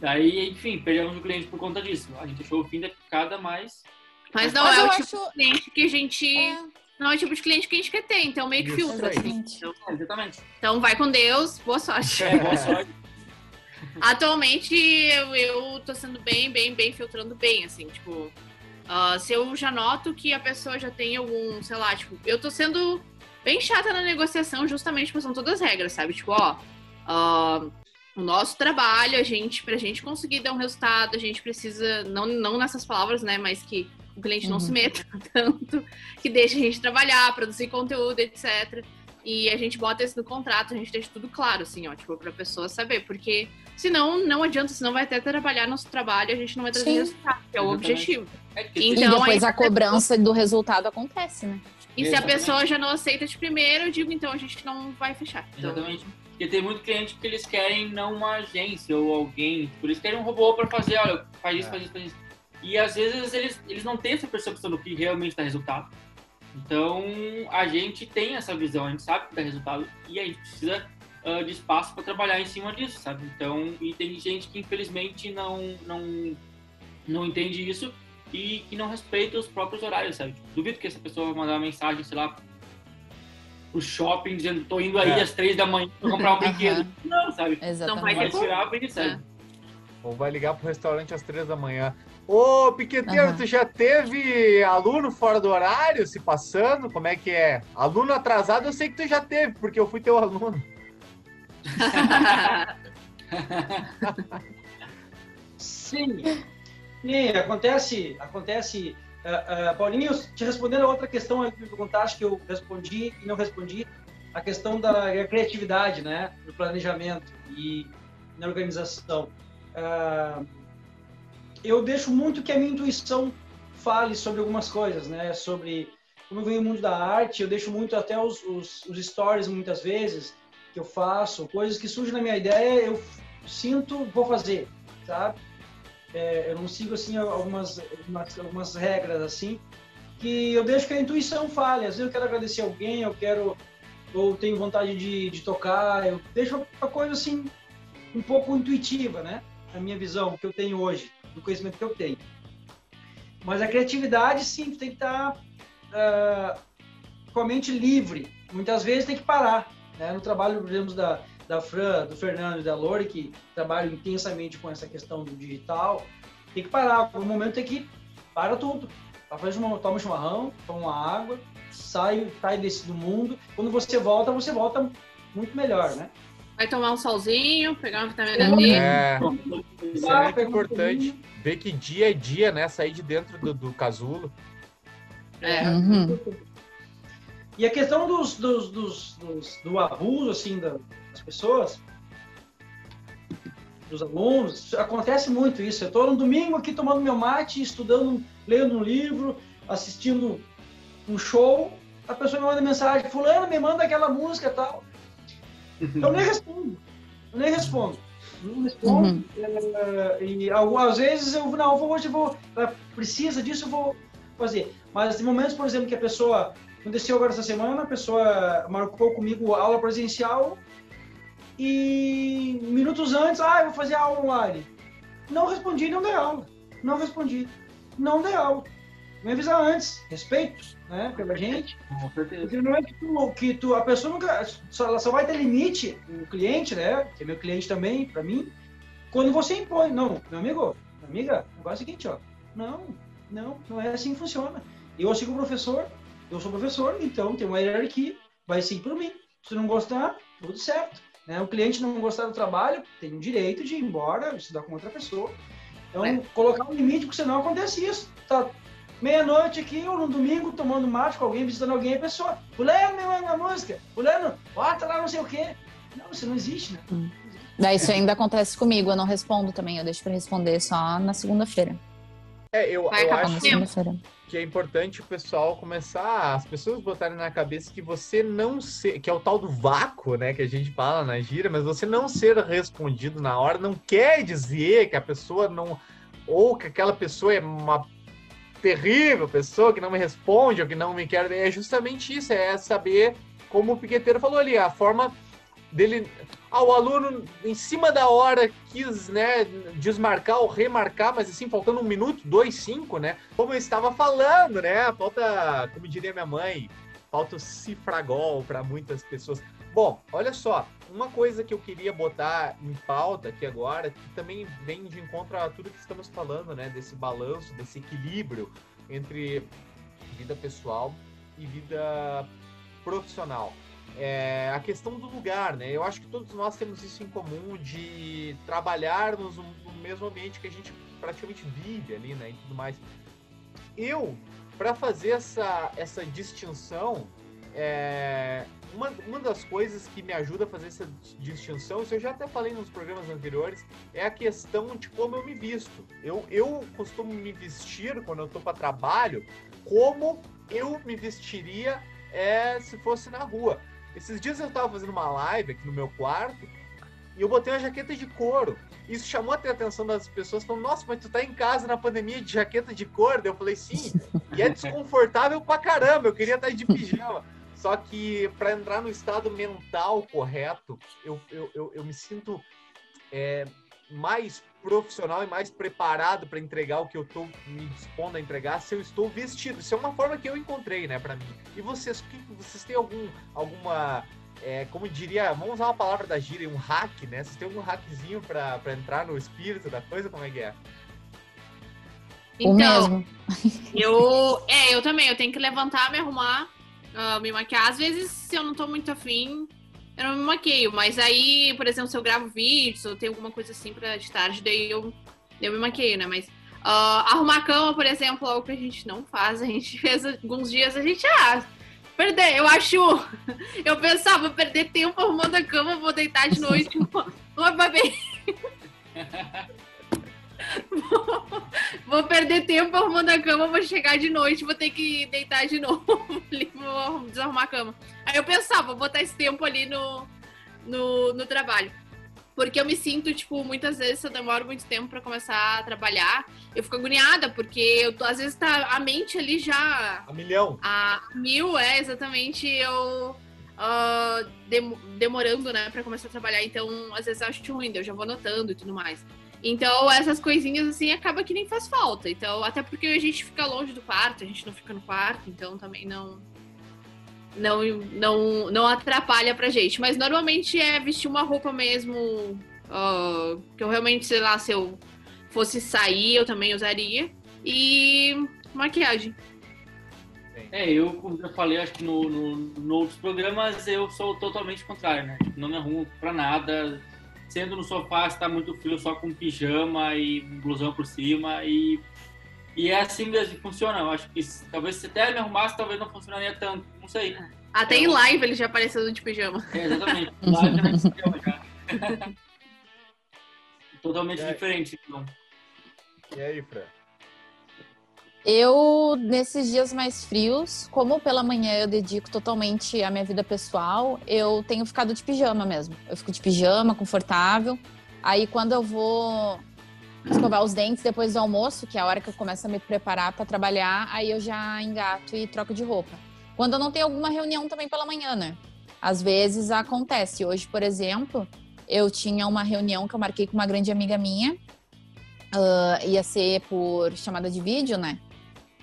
daí, enfim, perdemos o cliente por conta disso. A gente achou o fim da picada, mas Mas não Mas é o tipo acho. de cliente que a gente. É, Não é o tipo de cliente que a gente quer ter, então meio que Isso filtra, assim. exatamente. é, exatamente. Então vai com Deus, boa sorte. É, boa sorte. Atualmente eu, eu tô sendo bem, bem, bem filtrando bem, assim, tipo. Ah, se eu já noto que a pessoa já tem algum, sei lá, tipo, eu tô sendo bem chata na negociação, justamente porque são todas as regras, sabe? Tipo, ó, ah, o nosso trabalho, a gente, pra gente conseguir dar um resultado, a gente precisa, não, não nessas palavras, né, mas que o cliente não Uhum. se meta tanto, que deixe a gente trabalhar, produzir conteúdo, etc. E a gente bota isso no contrato, a gente deixa tudo claro, assim, ó, tipo, pra pessoa saber, porque senão não adianta, senão vai até trabalhar nosso trabalho e a gente não vai trazer Sim. resultado, que é o Exatamente. objetivo. É que E Então, depois aí- a cobrança do resultado acontece, né? E se a pessoa já não aceita de primeiro, eu digo, então a gente não vai fechar. Então, Exatamente. Porque tem muito cliente que eles querem não uma agência ou alguém, por isso querem um robô para fazer, olha, faz isso, É. faz isso, faz isso. E às vezes eles, eles não têm essa percepção do que realmente dá resultado. Então a gente tem essa visão, a gente sabe que dá resultado e a gente precisa ah, de espaço para trabalhar em cima disso, sabe? Então, e tem gente que infelizmente não, não, não entende isso e que não respeita os próprios horários, sabe? Tipo, duvido que essa pessoa vai mandar uma mensagem, sei lá, pro shopping dizendo tô indo aí É. às três da manhã pra comprar um brinquedo. Não, sabe? Exatamente. vai Vai ter como. tirar a vida, sabe? Ou vai ligar pro restaurante às três da manhã. Ô, Piqueteiro, Aham. tu já teve aluno fora do horário se passando? Como é que é? Aluno atrasado eu sei que tu já teve, porque eu fui teu aluno. Sim. Sim, acontece, acontece. ah, ah, Paulinho, te respondendo a outra questão aí que me perguntaste, que eu respondi e não respondi, a questão da criatividade, né? No planejamento e na organização. Ah, eu deixo muito que a minha intuição fale sobre algumas coisas, né? Sobre como eu venho do mundo da arte, eu deixo muito até os, os, os stories muitas vezes que eu faço, coisas que surgem na minha ideia, eu sinto, vou fazer, sabe? É, eu não sigo assim algumas, algumas, algumas regras assim que eu deixo que a intuição fale. Às vezes eu quero agradecer alguém, eu quero ou tenho vontade de, de tocar, eu deixo uma coisa assim um pouco intuitiva, né? A minha visão que eu tenho hoje, do conhecimento que eu tenho. Mas a criatividade sim tem que estar ah, com a mente livre. Muitas vezes tem que parar. Né? No trabalho, por exemplo, da, da Fran, do Fernando e da Lore, que trabalham intensamente com essa questão do digital, tem que parar. No momento tem que para tudo. Faz uma, toma um chimarrão, toma uma água, sai, sai desse do mundo. Quando você volta, você volta muito melhor, né? vai tomar um solzinho, pegar uma vitamina. D. É, isso é muito um importante. Ver que dia é dia, né? Sair de dentro do, do casulo. É. Uhum. E a questão dos, dos, dos, dos- do abuso assim da- das pessoas, dos alunos, acontece muito isso. Eu estou no domingo aqui tomando meu mate, estudando, lendo um livro, assistindo um show, a pessoa me manda mensagem, fulano, me manda aquela música e tal. Eu nem respondo. Eu nem respondo. Não respondo. Uhum. É, e algumas vezes eu não, eu vou, hoje eu vou, ela precisa disso, eu vou fazer. Mas tem momentos, por exemplo, que a pessoa aconteceu agora essa semana, a pessoa marcou comigo aula presencial e minutos antes, ah, eu vou fazer aula online. Não respondi, não dei aula. Não respondi. Não dei aula. Me avisar antes, respeito, né, pela gente. Com certeza. Porque não é que tu, que tu a pessoa nunca, só, ela só vai ter limite, o cliente, né, que é meu cliente também, para mim, quando você impõe. Não, meu amigo, minha amiga, o negócio é o seguinte, ó. Não, não, não é assim que funciona. Eu sigo o professor, eu sou professor, então tem uma hierarquia, vai seguir por mim. Se não gostar, tudo certo. Né? O cliente não gostar do trabalho, tem o direito de ir embora, estudar com outra pessoa. Então, É. colocar um limite, porque senão acontece isso. Tá meia-noite aqui, ou no domingo, tomando mate com alguém, visitando alguém, a pessoa, fulano, me manda uma música, fulano, bota lá não sei o quê. Não, isso não existe, né? Daí isso ainda acontece comigo, eu não respondo também, eu deixo pra responder só na segunda-feira. É, eu, Vai eu acho que é importante o pessoal começar, as pessoas botarem na cabeça que você não ser, que é o tal do vácuo, né, que a gente fala na gira, mas você não ser respondido na hora não quer dizer que a pessoa não, ou que aquela pessoa é uma terrível pessoa que não me responde ou que não me quer, é justamente isso, é saber, como o piqueteiro falou ali, a forma dele, ah, o aluno em cima da hora quis, né, desmarcar ou remarcar, mas assim, faltando um minuto, dois, cinco, né, como eu estava falando, né? Falta, como diria minha mãe, falta o cifragol para muitas pessoas. Bom, olha só, uma coisa que eu queria botar em pauta aqui agora, que também vem de encontro a tudo que estamos falando, né? Desse balanço, desse equilíbrio entre vida pessoal e vida profissional. É a questão do lugar, né? Eu acho que todos nós temos isso em comum de trabalharmos no no mesmo ambiente que a gente praticamente vive ali, né? E tudo mais. Eu, para fazer essa, essa distinção, é, uma, uma das coisas que me ajuda a fazer essa distinção, isso eu já até falei nos programas anteriores, é a questão de como eu me visto. Eu, eu costumo me vestir quando eu tô para trabalho como eu me vestiria é, se fosse na rua. Esses dias eu tava fazendo uma live aqui no meu quarto e eu botei uma jaqueta de couro. Isso chamou até a atenção das pessoas, falando, nossa, mas tu tá em casa na pandemia de jaqueta de couro? Eu falei, sim, e é desconfortável pra caramba, eu queria estar de pijama. Só que para entrar no estado mental correto, eu, eu, eu, eu me sinto é, mais profissional e mais preparado para entregar o que eu estou me dispondo a entregar se eu estou vestido. Isso é uma forma que eu encontrei, né, para mim. E vocês, que, vocês têm algum, alguma, é, como diria, vamos usar uma palavra da gíria, um hack, né? Vocês têm algum hackzinho para entrar no espírito da coisa? Como é que é? O Então, mesmo. eu. É, eu também. Eu tenho que levantar, me arrumar, ah, me maquiar. Às vezes, se eu não tô muito afim, eu não me maqueio. Mas aí, por exemplo, se eu gravo vídeos, ou tenho alguma coisa assim pra de tarde, daí eu, eu me maqueio, né? Mas ah, arrumar a cama, por exemplo, é algo que a gente não faz. A gente fez alguns dias, a gente. Ah, perder. Eu acho. Eu pensava, vou perder tempo arrumando a cama, vou deitar de noite. Vou, vou perder tempo arrumando a cama, vou chegar de noite, vou ter que deitar de novo, vou desarrumar a cama. Aí eu pensava, vou botar esse tempo ali no, no, no trabalho. Porque eu me sinto, tipo, muitas vezes se eu demoro muito tempo pra começar a trabalhar, eu fico agoniada, porque eu tô, às vezes tá a mente ali já A milhão. a mil é exatamente eu dem- demorando, né, pra começar a trabalhar. Então, às vezes eu acho ruim, eu já vou anotando e tudo mais. Então, essas coisinhas assim acaba que nem faz falta. Então, até porque a gente fica longe do quarto, a gente não fica no quarto, então também não não não não atrapalha pra gente. Mas normalmente é vestir uma roupa mesmo ah, que eu realmente, sei lá, se eu fosse sair, eu também usaria. E maquiagem. É, eu, como já falei, acho que no, no, no outros programas eu sou totalmente contrário, né? Não me arrumo pra nada. Sendo no sofá, se tá muito frio, só com pijama e um blusão por cima. E, e é assim mesmo que funciona. Eu acho que talvez se até me arrumasse, talvez não funcionaria tanto. Não sei. Até em live ele já apareceu de pijama. É, exatamente. Lá já pijama. Totalmente É. diferente, então. E aí, Fran? Eu, nesses dias mais frios, como pela manhã eu dedico totalmente à minha vida pessoal, eu tenho ficado de pijama mesmo. Eu fico de pijama, confortável. Aí quando eu vou escovar os dentes depois do almoço, que é a hora que eu começo a me preparar para trabalhar, aí eu já engato e troco de roupa. Quando eu não tenho alguma reunião também pela manhã, né? Às vezes acontece. Hoje, por exemplo, eu tinha uma reunião que eu marquei com uma grande amiga minha uh, ia ser por chamada de vídeo, né?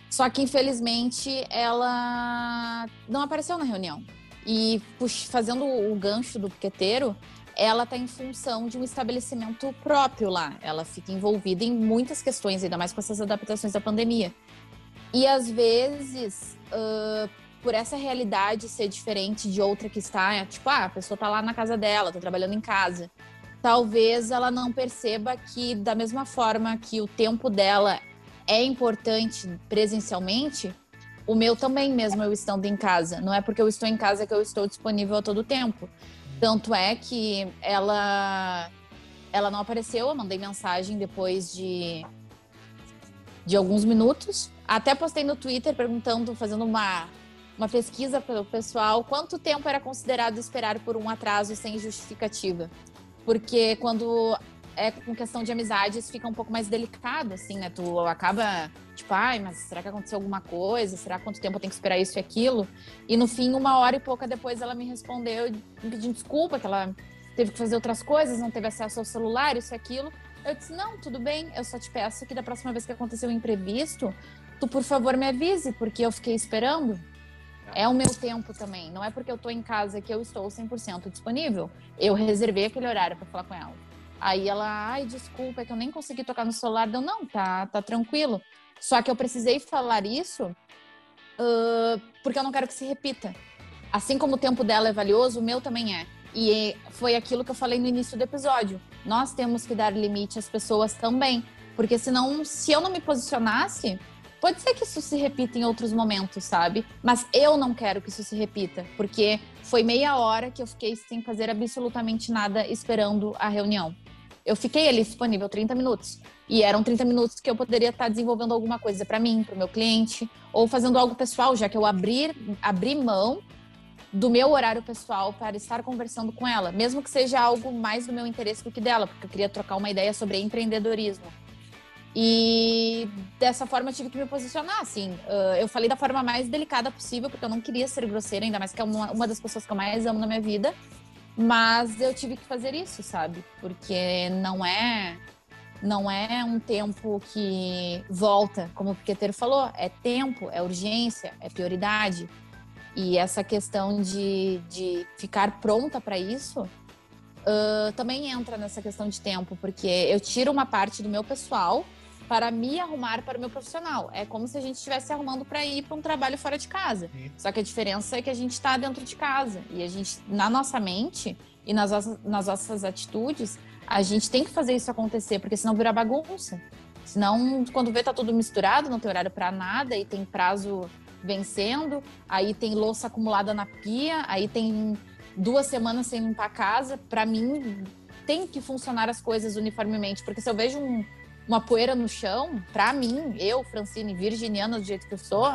Só que, infelizmente, ela não apareceu na reunião. E fazendo o gancho do piqueteiro, ela está em função de um estabelecimento próprio lá. Ela fica envolvida em muitas questões, ainda mais com essas adaptações da pandemia. E às vezes, uh, por essa realidade ser diferente de outra que está, tipo, ah, a pessoa está lá na casa dela, está trabalhando em casa. Talvez ela não perceba que, da mesma forma que o tempo dela é importante presencialmente, o meu também, mesmo eu estando em casa. Não é porque eu estou em casa que eu estou disponível a todo tempo. Tanto é que ela ela não apareceu, eu mandei mensagem depois de de alguns minutos. Até postei no Twitter perguntando, fazendo uma uma pesquisa pelo pessoal, quanto tempo era considerado esperar por um atraso sem justificativa. Porque quando é com questão de amizades fica um pouco mais delicado, assim, né? Tu acaba, tipo, ai, mas será que aconteceu alguma coisa? Será quanto tempo eu tenho que esperar isso e aquilo? E no fim, uma hora e pouca depois, ela me respondeu me pedindo desculpa, que ela teve que fazer outras coisas, não teve acesso ao celular, isso e aquilo. Eu disse, não, tudo bem, eu só te peço que da próxima vez que acontecer um imprevisto, tu, por favor, me avise, porque eu fiquei esperando. É o meu tempo também. Não é porque eu tô em casa que eu estou 100% disponível. Eu reservei aquele horário para falar com ela. Aí ela, ai, desculpa, é que eu nem consegui tocar no celular. Deu, não, tá, tá tranquilo. Só que eu precisei falar isso uh, porque eu não quero que se repita. Assim como o tempo dela é valioso, o meu também é. E foi aquilo que eu falei no início do episódio. Nós temos que dar limite às pessoas também. Porque senão, se eu não me posicionasse, pode ser que isso se repita em outros momentos, sabe? Mas eu não quero que isso se repita. Porque foi meia hora que eu fiquei sem fazer absolutamente nada esperando a reunião eu fiquei ali disponível 30 minutos. E eram 30 minutos que eu poderia estar desenvolvendo alguma coisa para mim, para o meu cliente, ou fazendo algo pessoal, já que eu abri, abri mão do meu horário pessoal para estar conversando com ela, mesmo que seja algo mais do meu interesse do que dela, porque eu queria trocar uma ideia sobre empreendedorismo. E dessa forma eu tive que me posicionar, assim. Eu falei da forma mais delicada possível, porque eu não queria ser grosseira, ainda mais que é uma, uma das pessoas que eu mais amo na minha vida. Mas eu tive que fazer isso, sabe? Porque não é não é um tempo que volta, como o Piqueteiro falou, é tempo, é urgência, é prioridade. E essa questão de, de ficar pronta para isso uh, também entra nessa questão de tempo, porque eu tiro uma parte do meu pessoal para me arrumar para o meu profissional. É como se a gente estivesse arrumando para ir para um trabalho fora de casa. Sim. Só que a diferença é que a gente está dentro de casa e a gente, na nossa mente e nas, nas nossas atitudes, a gente tem que fazer isso acontecer, porque senão vira bagunça. Senão, quando vê, tá tudo misturado, não tem horário para nada e tem prazo vencendo, aí tem louça acumulada na pia, aí tem duas semanas sem limpar a casa. Para mim, tem que funcionar as coisas uniformemente, porque se eu vejo um, uma poeira no chão, pra mim, eu, Francine, virginiana do jeito que eu sou,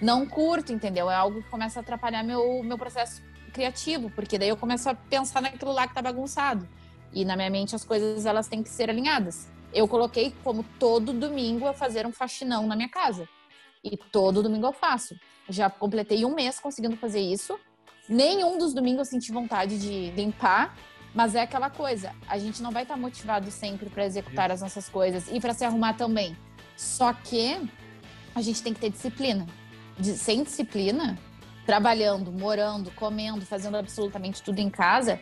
não curto, entendeu? É algo que começa a atrapalhar meu, meu processo criativo, porque daí eu começo a pensar naquilo lá que tá bagunçado. E na minha mente as coisas elas têm que ser alinhadas. Eu coloquei como todo domingo eu fazer um faxinão na minha casa. E todo domingo eu faço. Já completei um mês conseguindo fazer isso. Nenhum dos domingos eu senti vontade de limpar mas é aquela coisa, a gente não vai estar motivado sempre para executar as nossas coisas e para se arrumar também. Só que a gente tem que ter disciplina. De, sem disciplina, trabalhando, morando, comendo, fazendo absolutamente tudo em casa,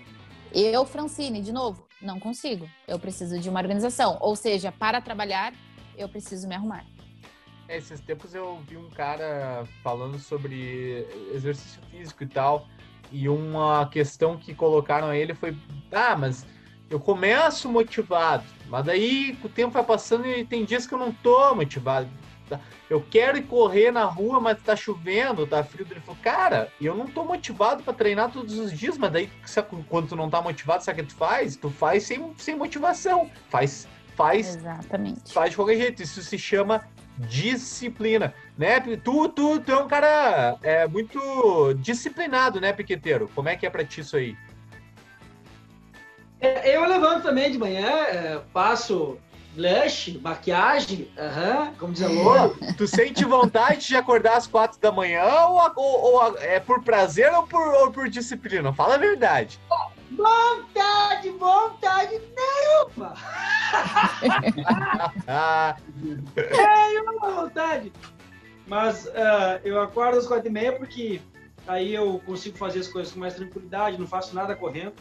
eu, Francine, de novo, não consigo. Eu preciso de uma organização. Ou seja, para trabalhar, eu preciso me arrumar. Esses tempos eu vi um cara falando sobre exercício físico e tal. E uma questão que colocaram a ele foi: ah, mas eu começo motivado, mas daí o tempo vai passando e tem dias que eu não tô motivado. Eu quero ir correr na rua, mas tá chovendo, tá frio. Ele falou, cara, eu não tô motivado para treinar todos os dias, mas daí quando tu não tá motivado, sabe o que tu faz? Tu faz sem, sem motivação. Faz, faz. Exatamente. Faz de qualquer jeito. Isso se chama disciplina, né? Tu, tu, tu é um cara é, muito disciplinado, né, Piqueteiro? Como é que é pra ti isso aí? É, eu levanto também de manhã, é, passo blush, maquiagem, uhum, como diz a. Tu sente vontade de acordar às quatro da manhã ou, ou, ou é por prazer ou por, ou por disciplina? Fala a verdade. Vontade, vontade nenhuma! À vontade. Mas ah, eu acordo às quatro e meia porque aí eu consigo fazer as coisas com mais tranquilidade, não faço nada correndo.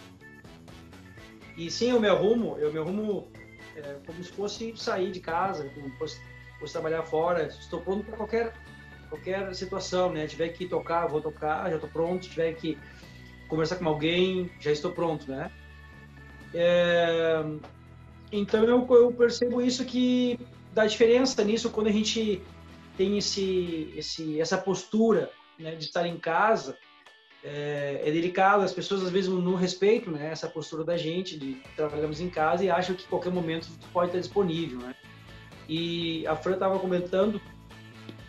E sim, eu me arrumo, eu me arrumo é, como se fosse sair de casa, como se fosse, fosse trabalhar fora. Estou pronto para qualquer, qualquer situação, né? Tiver que tocar, vou tocar, já estou pronto. Tiver que conversar com alguém, já estou pronto, né? É, então eu, eu percebo isso que dá diferença nisso quando a gente tem esse, esse, essa postura né, de estar em casa. É, é delicado, as pessoas às vezes não respeitam né, essa postura da gente, de trabalhamos em casa e acham que qualquer momento pode estar disponível. Né? E a Fran estava comentando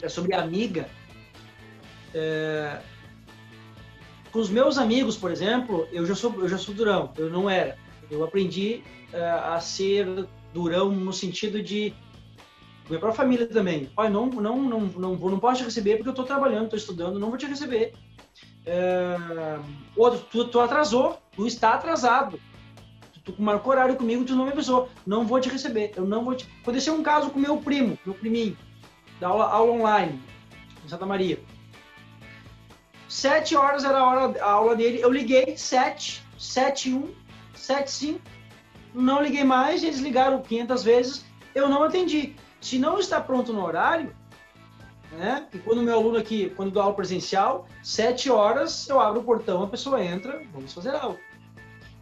é sobre a amiga. É, com os meus amigos, por exemplo, eu já sou, eu já sou durão, eu não era. Eu aprendi é, a ser durão no sentido de minha própria família também. Olha, não, não, não, não, vou, não posso te receber porque eu estou trabalhando, estou estudando, não vou te receber. É... Outro, tu, tu atrasou, tu está atrasado. Tu, tu marcou horário comigo, tu não me avisou. Não vou te receber. Eu não vou te. Aconteceu um caso com meu primo, meu priminho, da aula, aula online, em Santa Maria. Sete horas era a, hora, a aula dele. Eu liguei, sete, sete, um, sete, cinco. Não liguei mais, eles ligaram 500 vezes. Eu não atendi. Se não está pronto no horário, né? E quando meu aluno aqui, quando dou aula presencial, sete horas eu abro o portão, a pessoa entra, vamos fazer aula.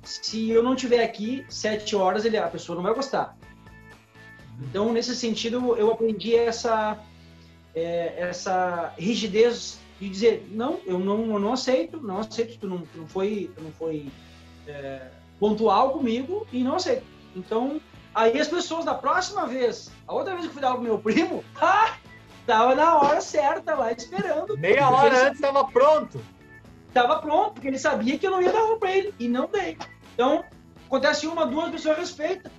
Se eu não tiver aqui sete horas, ele, a pessoa não vai gostar. Então, nesse sentido, eu aprendi essa é, essa rigidez de dizer não, eu não, eu não aceito, não aceito, tu não, tu não foi, tu não foi é, pontual comigo e não aceito. Então, aí as pessoas da próxima vez, a outra vez que eu fui dar com meu primo, ah, tava na hora certa lá esperando. meia hora antes estava pronto. Tava pronto, porque ele sabia que eu não ia dar aula pra ele e não dei. Então, acontece uma, duas pessoas respeitam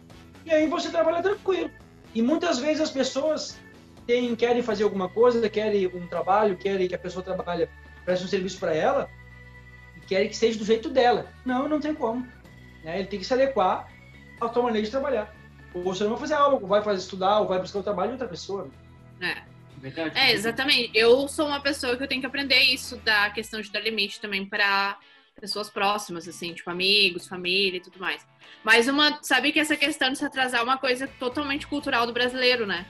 e aí você trabalha tranquilo. E muitas vezes as pessoas têm, querem fazer alguma coisa, querem um trabalho, querem que a pessoa trabalhe, preste um serviço para ela, querem que seja do jeito dela. Não, não tem como. Né? Ele tem que se adequar à sua maneira de trabalhar. Ou você não vai fazer aula, ou vai fazer estudar, ou vai buscar o trabalho de outra pessoa. É. Verdade. É, exatamente. Eu sou uma pessoa que eu tenho que aprender isso da questão de dar limite também para pessoas próximas, assim, tipo amigos, família e tudo mais. Mas uma, sabe que essa questão de se atrasar é uma coisa totalmente cultural do brasileiro, né?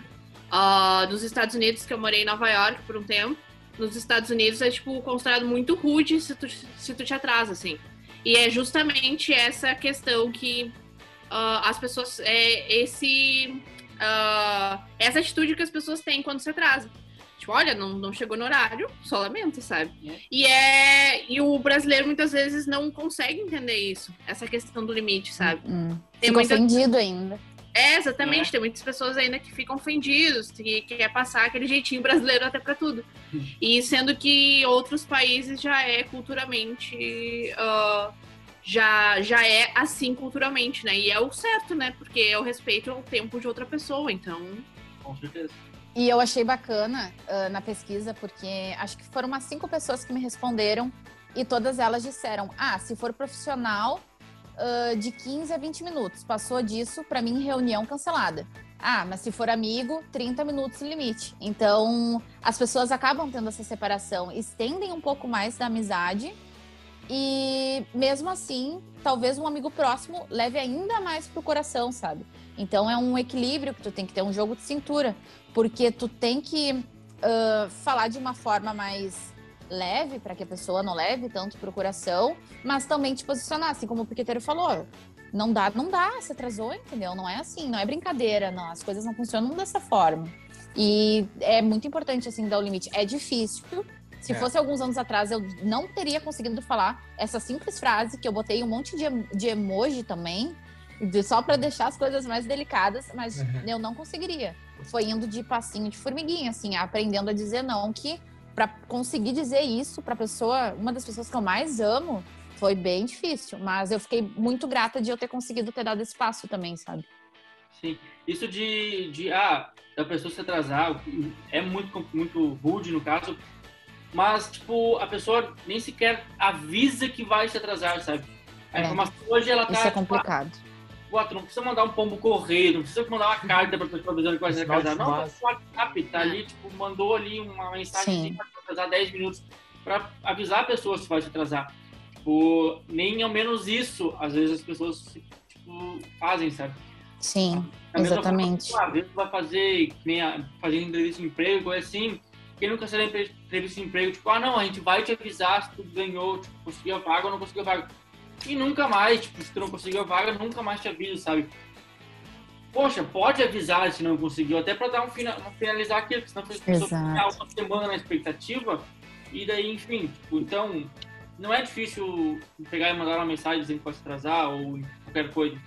Uh, nos Estados Unidos, que eu morei em Nova York por um tempo, nos Estados Unidos é, tipo, considerado muito rude se tu, se tu te atrasa, assim. E é justamente essa questão que uh, as pessoas, é esse, uh, essa atitude que as pessoas têm quando se atrasam. Tipo, olha, não, não chegou no horário, só lamento, sabe? É. E, é, e o brasileiro muitas vezes não consegue entender isso, essa questão do limite, sabe? Hum. Tem Fico muita- ofendido ainda. É, exatamente. É. Tem muitas pessoas ainda que ficam ofendidos, que, que quer passar aquele jeitinho brasileiro até pra tudo. E sendo que outros países já é culturalmente. ah, já, já é assim culturalmente, né? E é o certo, né? Porque é o respeito ao tempo de outra pessoa, então. Com certeza. E eu achei bacana ah, na pesquisa, porque acho que foram umas cinco pessoas que me responderam e todas elas disseram: ah, se for profissional, ah, de 15 a 20 minutos. Passou disso, para mim, reunião cancelada. Ah, mas se for amigo, 30 minutos limite. Então, as pessoas acabam tendo essa separação, estendem um pouco mais da amizade e, mesmo assim, talvez um amigo próximo leve ainda mais pro coração, sabe? Então, é um equilíbrio que tu tem que ter, um jogo de cintura, porque tu tem que ah, falar de uma forma mais leve, para que a pessoa não leve tanto pro coração, mas também te posicionar, assim como o piqueteiro falou. Não dá, não dá, se atrasou, entendeu? Não é assim, não é brincadeira, não, as coisas não funcionam dessa forma. E é muito importante, assim, dar o limite. É difícil. Se É. fosse alguns anos atrás, eu não teria conseguido falar essa simples frase, que eu botei um monte de, de emoji também, de- só para deixar as coisas mais delicadas, mas Uhum. eu não conseguiria. Foi indo de passinho de formiguinha, assim, aprendendo a dizer não, que para conseguir dizer isso para pessoa, uma das pessoas que eu mais amo, foi bem difícil, mas eu fiquei muito grata de eu ter conseguido ter dado esse passo também, sabe? Sim. Isso de, de ah, da pessoa se atrasar é muito, muito rude no caso, mas, tipo, a pessoa nem sequer avisa que vai se atrasar, sabe? A É. informação hoje, ela tá. Isso é tipo, complicado. Não precisa mandar um pombo correio, não precisa mandar uma carta pra pessoa avisando que vai ser casar. Não, o WhatsApp tá ali, tipo, mandou ali uma mensagem pra atrasar 10 minutos pra avisar a pessoa se vai se atrasar. Tipo, nem ao menos isso, às vezes as pessoas, tipo, fazem, sabe? Sim, mesma exatamente. Forma, às vezes tu vai fazer, que nem a- fazer entrevista de emprego, coisa assim. Quem nunca saiu entrevista de emprego, tipo, ah, não, a gente vai te avisar se tu ganhou, tipo, conseguiu a vaga ou não conseguiu a vaga. E nunca mais, tipo, se tu não conseguiu a vaga, nunca mais te avisa, sabe? Poxa, pode avisar se não conseguiu, até pra dar um, fina, um finalizar aquilo, porque senão a pessoa Exato. fica uma semana na expectativa, e daí, enfim, tipo, então, não é difícil pegar e mandar uma mensagem dizendo que pode atrasar ou qualquer coisa.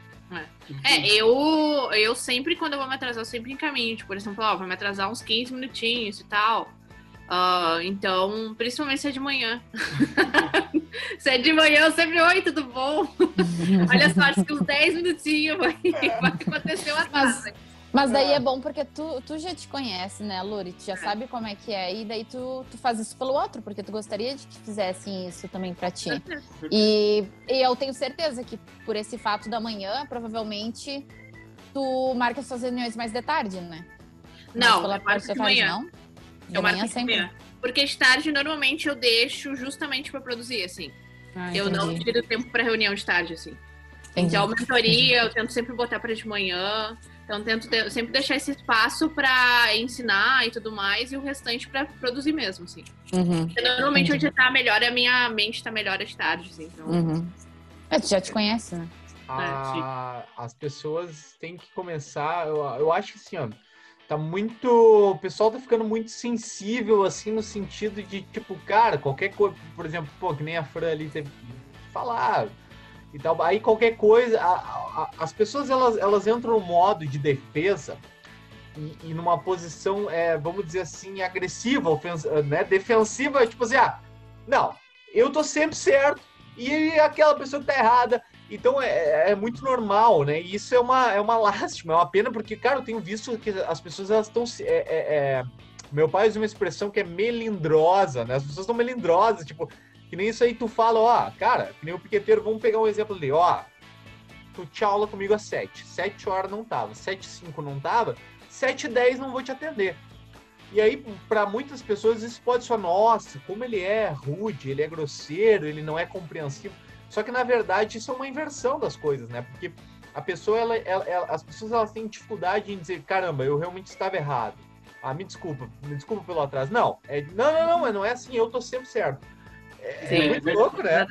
Enfim. É, eu, eu sempre, quando eu vou me atrasar, eu sempre encaminho. Tipo, por exemplo, ó, vai me atrasar uns 15 minutinhos e tal. Ah, então, principalmente se é de manhã. se é de manhã, eu sempre, oi, tudo bom? Olha só, acho que uns 10 minutinhos vai, vai acontecer o atraso. Mas daí é bom porque tu, tu já te conhece, né, Luri? Tu já sabe como é que é. E daí tu, tu faz isso pelo outro, porque tu gostaria de que fizessem isso também pra ti. E, e eu tenho certeza que por esse fato da manhã, provavelmente tu marca suas reuniões mais de tarde, né? Mas Não, pela eu marco parte da tarde, manhã. não? De Eu marco de sempre. manhã. Porque de tarde, normalmente, eu deixo justamente pra produzir, assim. Ah, eu não tiro tempo pra reunião de tarde, assim. Entendi. Então, mentoria, eu tento sempre botar para de manhã. Então, tento ter- sempre deixar esse espaço para ensinar e tudo mais, e o restante para produzir mesmo, assim. Uhum, Porque normalmente Entendi. onde tá melhor, a minha mente tá melhor de tarde, assim. Então, uhum. É, tu já te conhece, né? a- as pessoas têm que começar. Eu, eu acho que assim, ó, tá muito. O pessoal tá ficando muito sensível, assim, no sentido de, tipo, cara, qualquer coisa, por exemplo, pô, que nem a Fran ali teve falar e tal. Aí qualquer coisa, a- a- as pessoas elas, elas entram no modo de defesa e, e numa posição, é, vamos dizer assim, agressiva, ofensa, né, defensiva, tipo assim, ah, não, eu tô sempre certo e aquela pessoa que tá errada. Então é, é muito normal, né? E isso é uma, é uma lástima, é uma pena, porque, cara, eu tenho visto que as pessoas elas estão. é- é- é- Meu pai usa uma expressão que é melindrosa, né? As pessoas estão melindrosas, tipo, que nem isso aí tu fala, ó, cara, que nem o piqueteiro, vamos pegar um exemplo ali, ó. Tu tinha aula comigo às 7. 7 horas não tava, 7 e 5 não tava, 7 e 10 não vou te atender. E aí, para muitas pessoas, isso pode ser, nossa, como ele é rude, ele é grosseiro, ele não é compreensivo. Só que, na verdade, isso é uma inversão das coisas, né? Porque a pessoa, ela, ela- ela- as pessoas elas têm dificuldade em dizer, caramba, eu realmente estava errado. Ah, me desculpa, me desculpa pelo atraso. Não, é, não, não, não, mas não é assim, eu tô sempre certo. É, Sim, é é muito louco, né?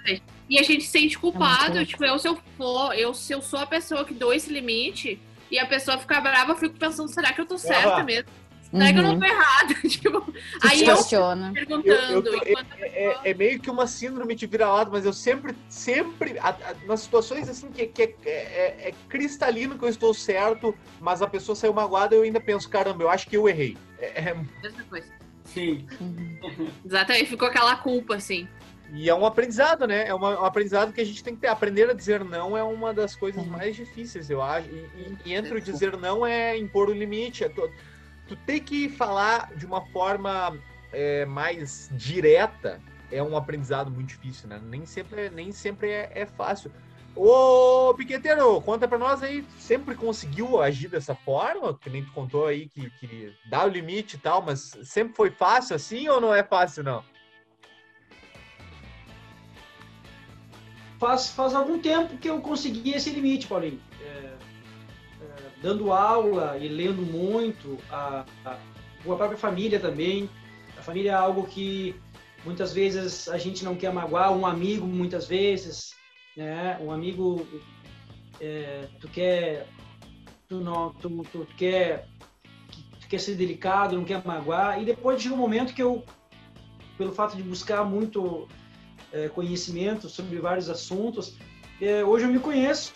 E a gente se sente culpado, louco. tipo, eu se eu for, eu se eu sou a pessoa que dou esse limite e a pessoa fica brava, eu fico pensando, será que eu tô certa mesmo? Será que eu não Uhum. tô errada? tipo, aí eu questiona. perguntando, Eu- eu tô- enquanto É, é meio que uma síndrome de vira-lata, mas eu sempre, sempre, a- a- nas situações assim que, que é, é- é cristalino que eu estou certo, mas a pessoa saiu magoada, eu ainda penso, caramba, eu acho que eu errei. É- é- mesma coisa. Sim. Uhum. Exatamente, ficou aquela culpa, assim. e é um aprendizado, né? É uma- um aprendizado que a gente tem que ter. Aprender a dizer não é uma das coisas Uhum. mais difíceis, eu acho. E, e- e entre o dizer não é impor o limite. É tu, tu tem que falar de uma forma é, mais direta é um aprendizado muito difícil, né? Nem sempre, nem sempre é, é fácil. Ô, Piqueteiro, conta pra nós aí, sempre conseguiu agir dessa forma? Que nem tu contou aí que, que dá o limite e tal, mas sempre foi fácil assim ou não é fácil, não? Faz, faz algum tempo que eu consegui esse limite, Paulinho. É, é, dando aula e lendo muito, a, a, a própria família também. A família é algo que muitas vezes a gente não quer magoar, um amigo muitas vezes, né? Um amigo, é, tu quer, tu não, tu, tu quer, tu quer ser delicado, não quer magoar. E depois chega um momento que eu, pelo fato de buscar muito é, conhecimento sobre vários assuntos. É, hoje eu me conheço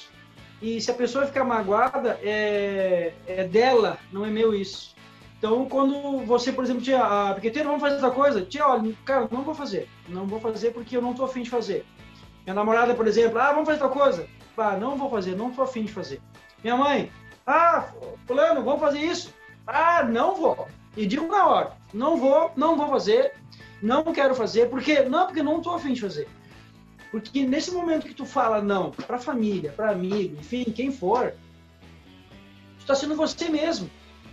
e se a pessoa ficar magoada, é, é dela, não é meu isso. Então, quando você, por exemplo, tia, a piqueteira, vamos fazer outra coisa? Tia, olha, cara, não vou fazer. Não vou fazer porque eu não tô afim de fazer. Minha namorada, por exemplo, ah, vamos fazer outra coisa? Ah, não vou fazer, não tô afim de fazer. Minha mãe, ah, fulano, vamos fazer isso? Ah, não vou. E digo na hora, não vou, não vou fazer, não quero fazer, porque não, porque não estou afim de fazer. Porque nesse momento que tu fala não para família, para amigo, enfim, quem for, tu tá sendo você mesmo.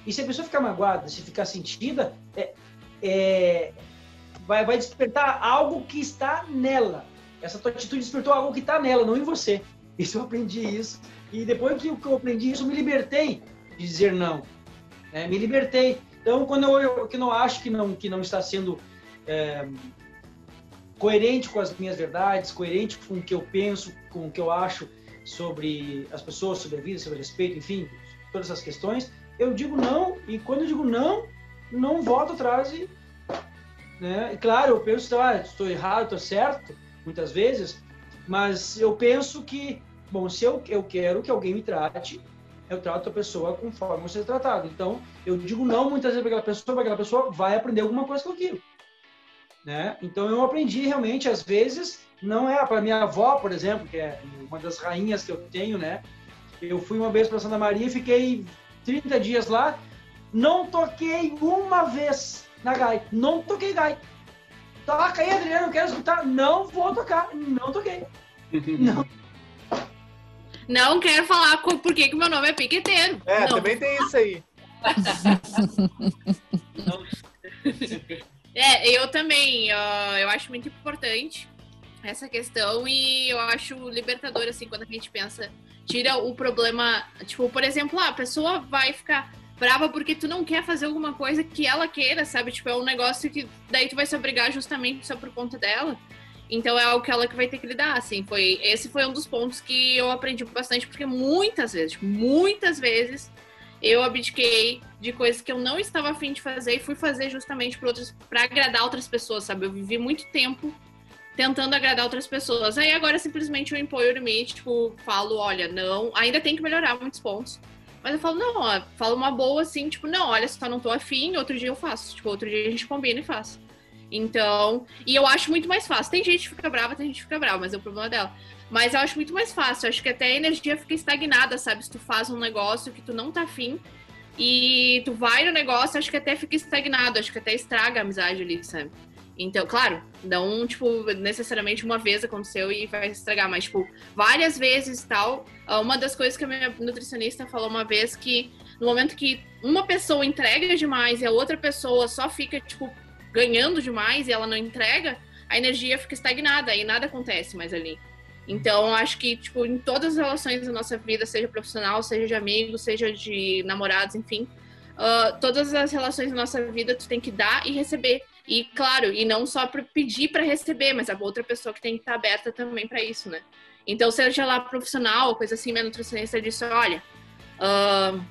E se a pessoa ficar magoada, se ficar sentida, é, é, vai, vai despertar algo que está nela. Essa tua atitude despertou algo que está nela, não em você. Isso eu aprendi isso. E depois que eu aprendi isso, eu me libertei de dizer não. É, me libertei. Então, quando eu, eu que não acho que não, que não está sendo é, coerente com as minhas verdades, coerente com o que eu penso, com o que eu acho sobre as pessoas, sobre a vida, sobre respeito, enfim, todas essas questões, eu digo não, e quando eu digo não, não volto atrás e. Né? E claro, eu penso, ah, estou errado, estou certo, muitas vezes, mas eu penso que, bom, se eu, eu quero que alguém me trate, eu trato a pessoa conforme você é tratado. Então, eu digo não muitas vezes para aquela pessoa, para aquela pessoa vai aprender alguma coisa com aquilo. Né? Então, eu aprendi realmente, às vezes, não é para minha avó, por exemplo, que é uma das rainhas que eu tenho, né? Eu fui uma vez para Santa Maria e fiquei 30 dias lá, não toquei uma vez na gaita. Não toquei gaita. Toca aí, Adriano, eu quero escutar. Não vou tocar. Não toquei. Não. Não quero falar por que meu nome é piqueteiro. É, não. também tem isso aí. é, eu também. Uh, eu acho muito importante essa questão e eu acho libertador, assim, quando a gente pensa, tira o problema. Tipo, por exemplo, ah, a pessoa vai ficar brava porque tu não quer fazer alguma coisa que ela queira, sabe? Tipo, é um negócio que daí tu vai se obrigar justamente só por conta dela. Então é algo que ela que vai ter que lidar, assim. Foi, esse foi um dos pontos que eu aprendi bastante, porque muitas vezes, tipo, muitas vezes, eu abdiquei de coisas que eu não estava afim de fazer e fui fazer justamente para agradar outras pessoas, sabe? Eu vivi muito tempo tentando agradar outras pessoas. Aí agora simplesmente eu imponho o limite, tipo, falo, olha, não, ainda tem que melhorar muitos pontos. Mas eu falo, não, ó, falo uma boa assim, tipo, não, olha, só não tô afim, outro dia eu faço. Tipo, outro dia a gente combina e faz. Então, e eu acho muito mais fácil. Tem gente que fica brava, tem gente que fica brava, mas é o problema dela. Mas eu acho muito mais fácil. Eu acho que até a energia fica estagnada, sabe? Se tu faz um negócio que tu não tá afim e tu vai no negócio, acho que até fica estagnado, acho que até estraga a amizade ali, sabe? Então, claro, não, tipo, necessariamente uma vez aconteceu e vai estragar, mas, tipo, várias vezes tal. Ah, uma das coisas que a minha nutricionista falou uma vez que no momento que uma pessoa entrega demais e a outra pessoa só fica, tipo, ganhando demais e ela não entrega, a energia fica estagnada e nada acontece mais ali. Então, acho que, tipo, em todas as relações da nossa vida, seja profissional, seja de amigos, seja de namorados, enfim, uh, todas as relações da nossa vida, tu tem que dar e receber. E claro, e não só para pedir para receber, mas a outra pessoa que tem que estar aberta também para isso, né? Então, seja lá profissional, coisa assim, minha nutricionista disse: olha, uh,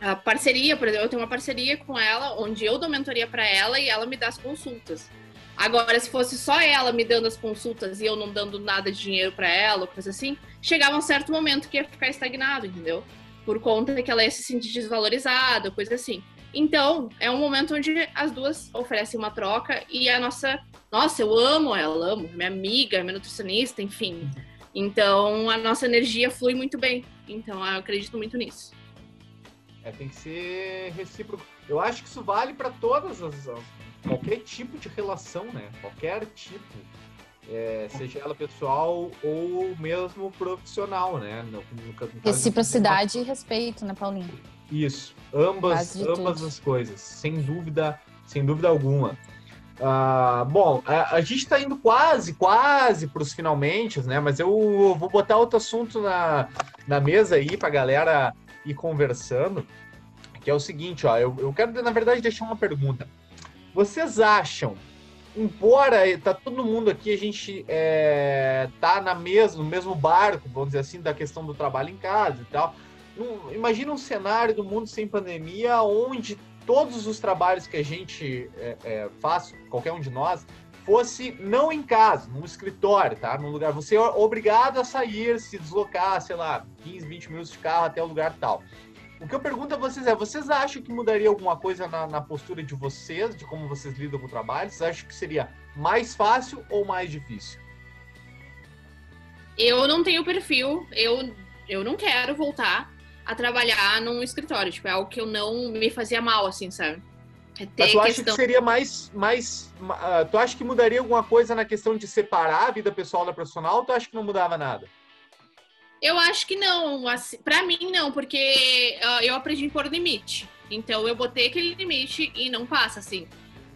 a parceria, por exemplo, eu tenho uma parceria com ela, onde eu dou mentoria para ela e ela me dá as consultas. Agora, se fosse só ela me dando as consultas e eu não dando nada de dinheiro para ela, coisa assim, chegava um certo momento que ia ficar estagnado, entendeu? Por conta que ela ia se sentir desvalorizada, coisa assim. Então, é um momento onde as duas oferecem uma troca e a nossa. Nossa, eu amo ela, amo, minha amiga, minha nutricionista, enfim. Então, a nossa energia flui muito bem. Então, eu acredito muito nisso. É, tem que ser recíproco. Eu acho que isso vale para todas as. qualquer tipo de relação, né? Qualquer tipo. É, seja ela pessoal ou mesmo profissional, né? No, no, no Reciprocidade e respeito, né, Paulinho? Isso, ambas, ambas as coisas, sem dúvida, sem dúvida alguma. Uh, bom, a, a gente está indo quase, quase para os finalmente, né? Mas eu vou botar outro assunto na, na mesa aí para a galera ir conversando, que é o seguinte, ó, eu, eu quero, na verdade, deixar uma pergunta. Vocês acham, embora tá todo mundo aqui, a gente é, tá na mesmo, no mesmo barco, vamos dizer assim, da questão do trabalho em casa e tal, imagina um cenário do mundo sem pandemia onde todos os trabalhos que a gente é, é, faz, qualquer um de nós, fosse não em casa, num escritório, tá? Num lugar. Você é obrigado a sair, se deslocar, sei lá, 15, 20 minutos de carro até o lugar tal. O que eu pergunto a vocês é: vocês acham que mudaria alguma coisa na, na postura de vocês, de como vocês lidam com o trabalho? Vocês acham que seria mais fácil ou mais difícil? Eu não tenho perfil, eu, eu não quero voltar a trabalhar num escritório. Tipo, é algo que eu não me fazia mal, assim, sabe? É Mas tu acha que seria mais. mais ah, tu acha que mudaria alguma coisa na questão de separar a vida pessoal da profissional ou tu acha que não mudava nada? Eu acho que não. Assim, pra mim, não, porque ah, eu aprendi a pôr limite. Então, eu botei aquele limite e não passa, assim.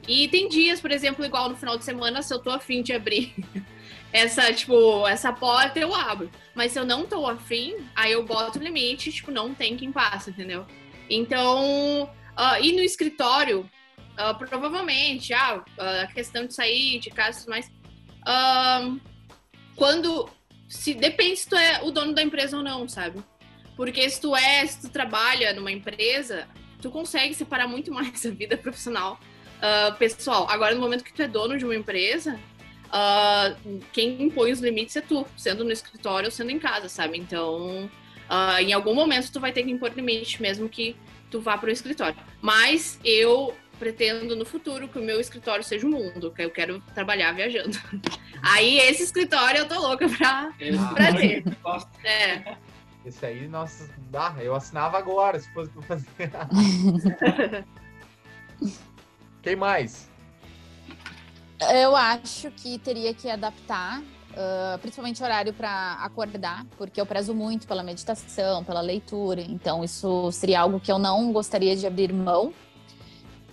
E tem dias, por exemplo, igual no final de semana, se eu tô afim de abrir essa, tipo, essa porta, eu abro. Mas se eu não tô afim, aí eu boto o limite, tipo, não tem quem passa, entendeu? Então, ah, e no escritório, ah, provavelmente, ah, a questão de sair de casa tudo mais. quando se depende se tu é o dono da empresa ou não, sabe? Porque se tu é, se tu trabalha numa empresa, tu consegue separar muito mais a vida profissional, pessoal. Agora, no momento que tu é dono de uma empresa, ah, quem impõe os limites é tu, sendo no escritório ou sendo em casa, sabe? Então, ah, em algum momento tu vai ter que impor limite, mesmo que tu vá para o escritório. Mas eu pretendo no futuro que o meu escritório seja o mundo, que eu quero trabalhar viajando. Aí esse escritório eu tô louca pra, pra ter. Gosto. É. Esse aí, nossa, dá, eu assinava agora, se fosse pra fazer. Quem mais? Eu acho que teria que adaptar, ah, principalmente horário para acordar, porque eu prezo muito pela meditação, pela leitura. Então, isso seria algo que eu não gostaria de abrir mão.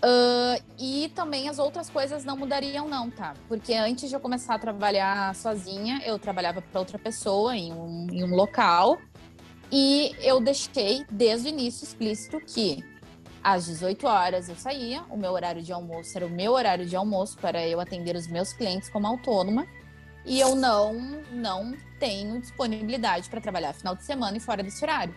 Ah, e também as outras coisas não mudariam, não, tá? Porque antes de eu começar a trabalhar sozinha, eu trabalhava para outra pessoa em um, em um local. E eu deixei desde o início explícito que às 18 horas eu saía, o meu horário de almoço era o meu horário de almoço para eu atender os meus clientes como autônoma. E eu não, não tenho disponibilidade para trabalhar final de semana e fora desse horário.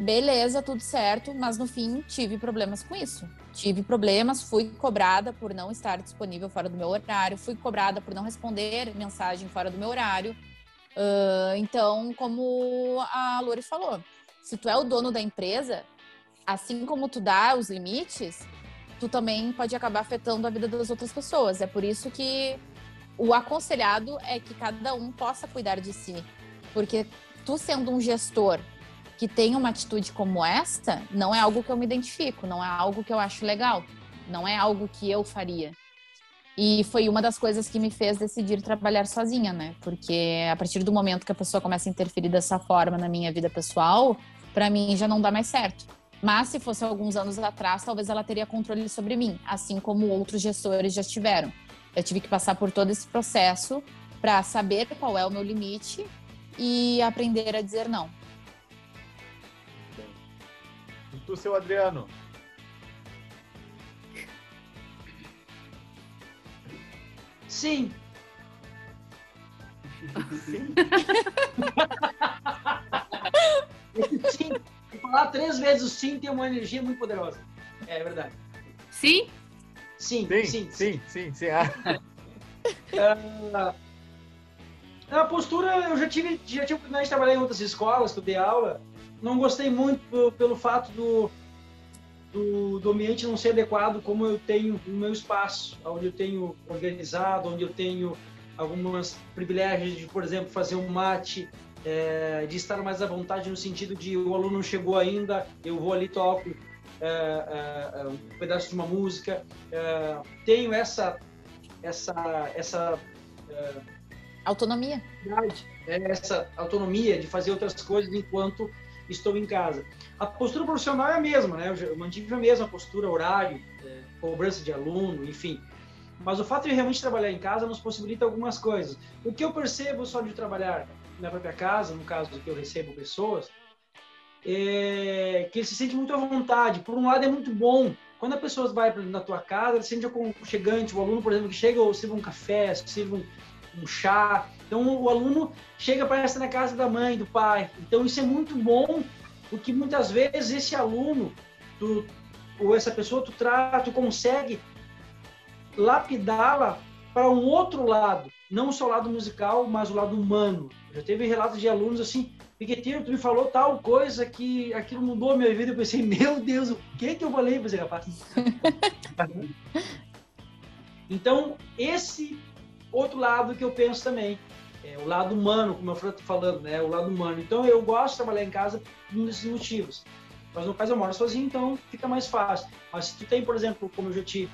Beleza, tudo certo, mas no fim tive problemas com isso. Tive problemas, fui cobrada por não estar disponível fora do meu horário, fui cobrada por não responder mensagem fora do meu horário. Ah, então, como a Lori falou, se tu é o dono da empresa, assim como tu dá os limites, tu também pode acabar afetando a vida das outras pessoas. É por isso que o aconselhado é que cada um possa cuidar de si. Porque tu sendo um gestor que tem uma atitude como esta, não é algo que eu me identifico, não é algo que eu acho legal, não é algo que eu faria. E foi uma das coisas que me fez decidir trabalhar sozinha, né? Porque a partir do momento que a pessoa começa a interferir dessa forma na minha vida pessoal, para mim já não dá mais certo. Mas se fosse alguns anos atrás, talvez ela teria controle sobre mim, assim como outros gestores já tiveram. Eu tive que passar por todo esse processo para saber qual é o meu limite e aprender a dizer não. E tu, seu Adriano? Sim. Esse sim. Falar três vezes o sim tem uma energia muito poderosa. É verdade. Sim? Sim, Sim, sim. sim, sim, sim. Ah, Ah, a postura, eu já tive, já tive oportunidade de trabalhar em outras escolas, que eu dei aula. Não gostei muito pelo, pelo fato do, do, do ambiente não ser adequado como eu tenho no meu espaço, onde eu tenho organizado, onde eu tenho alguns privilégios de, por exemplo, fazer um mate, é, de estar mais à vontade no sentido de o aluno não chegou ainda, eu vou ali toco é, é, é, um pedaço de uma música. É, tenho essa essa essa Autonomia. essa autonomia de fazer outras coisas enquanto estou em casa. A postura profissional é a mesma, né? Eu, mantive a mesma postura, horário, cobrança de aluno, enfim. Mas o fato de realmente trabalhar em casa nos possibilita algumas coisas. O que eu percebo só de trabalhar na própria casa, no caso que eu recebo pessoas, é que ele se sente muito à vontade. Por um lado, é muito bom. Quando a pessoa vai na tua casa, ela se sente aconchegante. O aluno, por exemplo, que chega, ou sirva um café, sirva um, um chá. Então, o aluno chega para estar na casa da mãe, do pai. Então, isso é muito bom, porque muitas vezes esse aluno, tu, ou essa pessoa, tu, tra, tu consegue lapidá-la para um outro lado, não só o lado musical, mas o lado humano. Já teve relatos de alunos assim, Piqueteiro, tu me falou tal coisa que aquilo mudou a minha vida. Eu pensei, meu Deus, o que que eu falei pra esse rapaz? então, esse outro lado que eu penso também, é o lado humano, como eu estou falando, né? O lado humano. Então, eu gosto de trabalhar em casa por um desses motivos. Mas no caso eu moro sozinho, então fica mais fácil. Mas se tu tem, por exemplo, como eu já tive,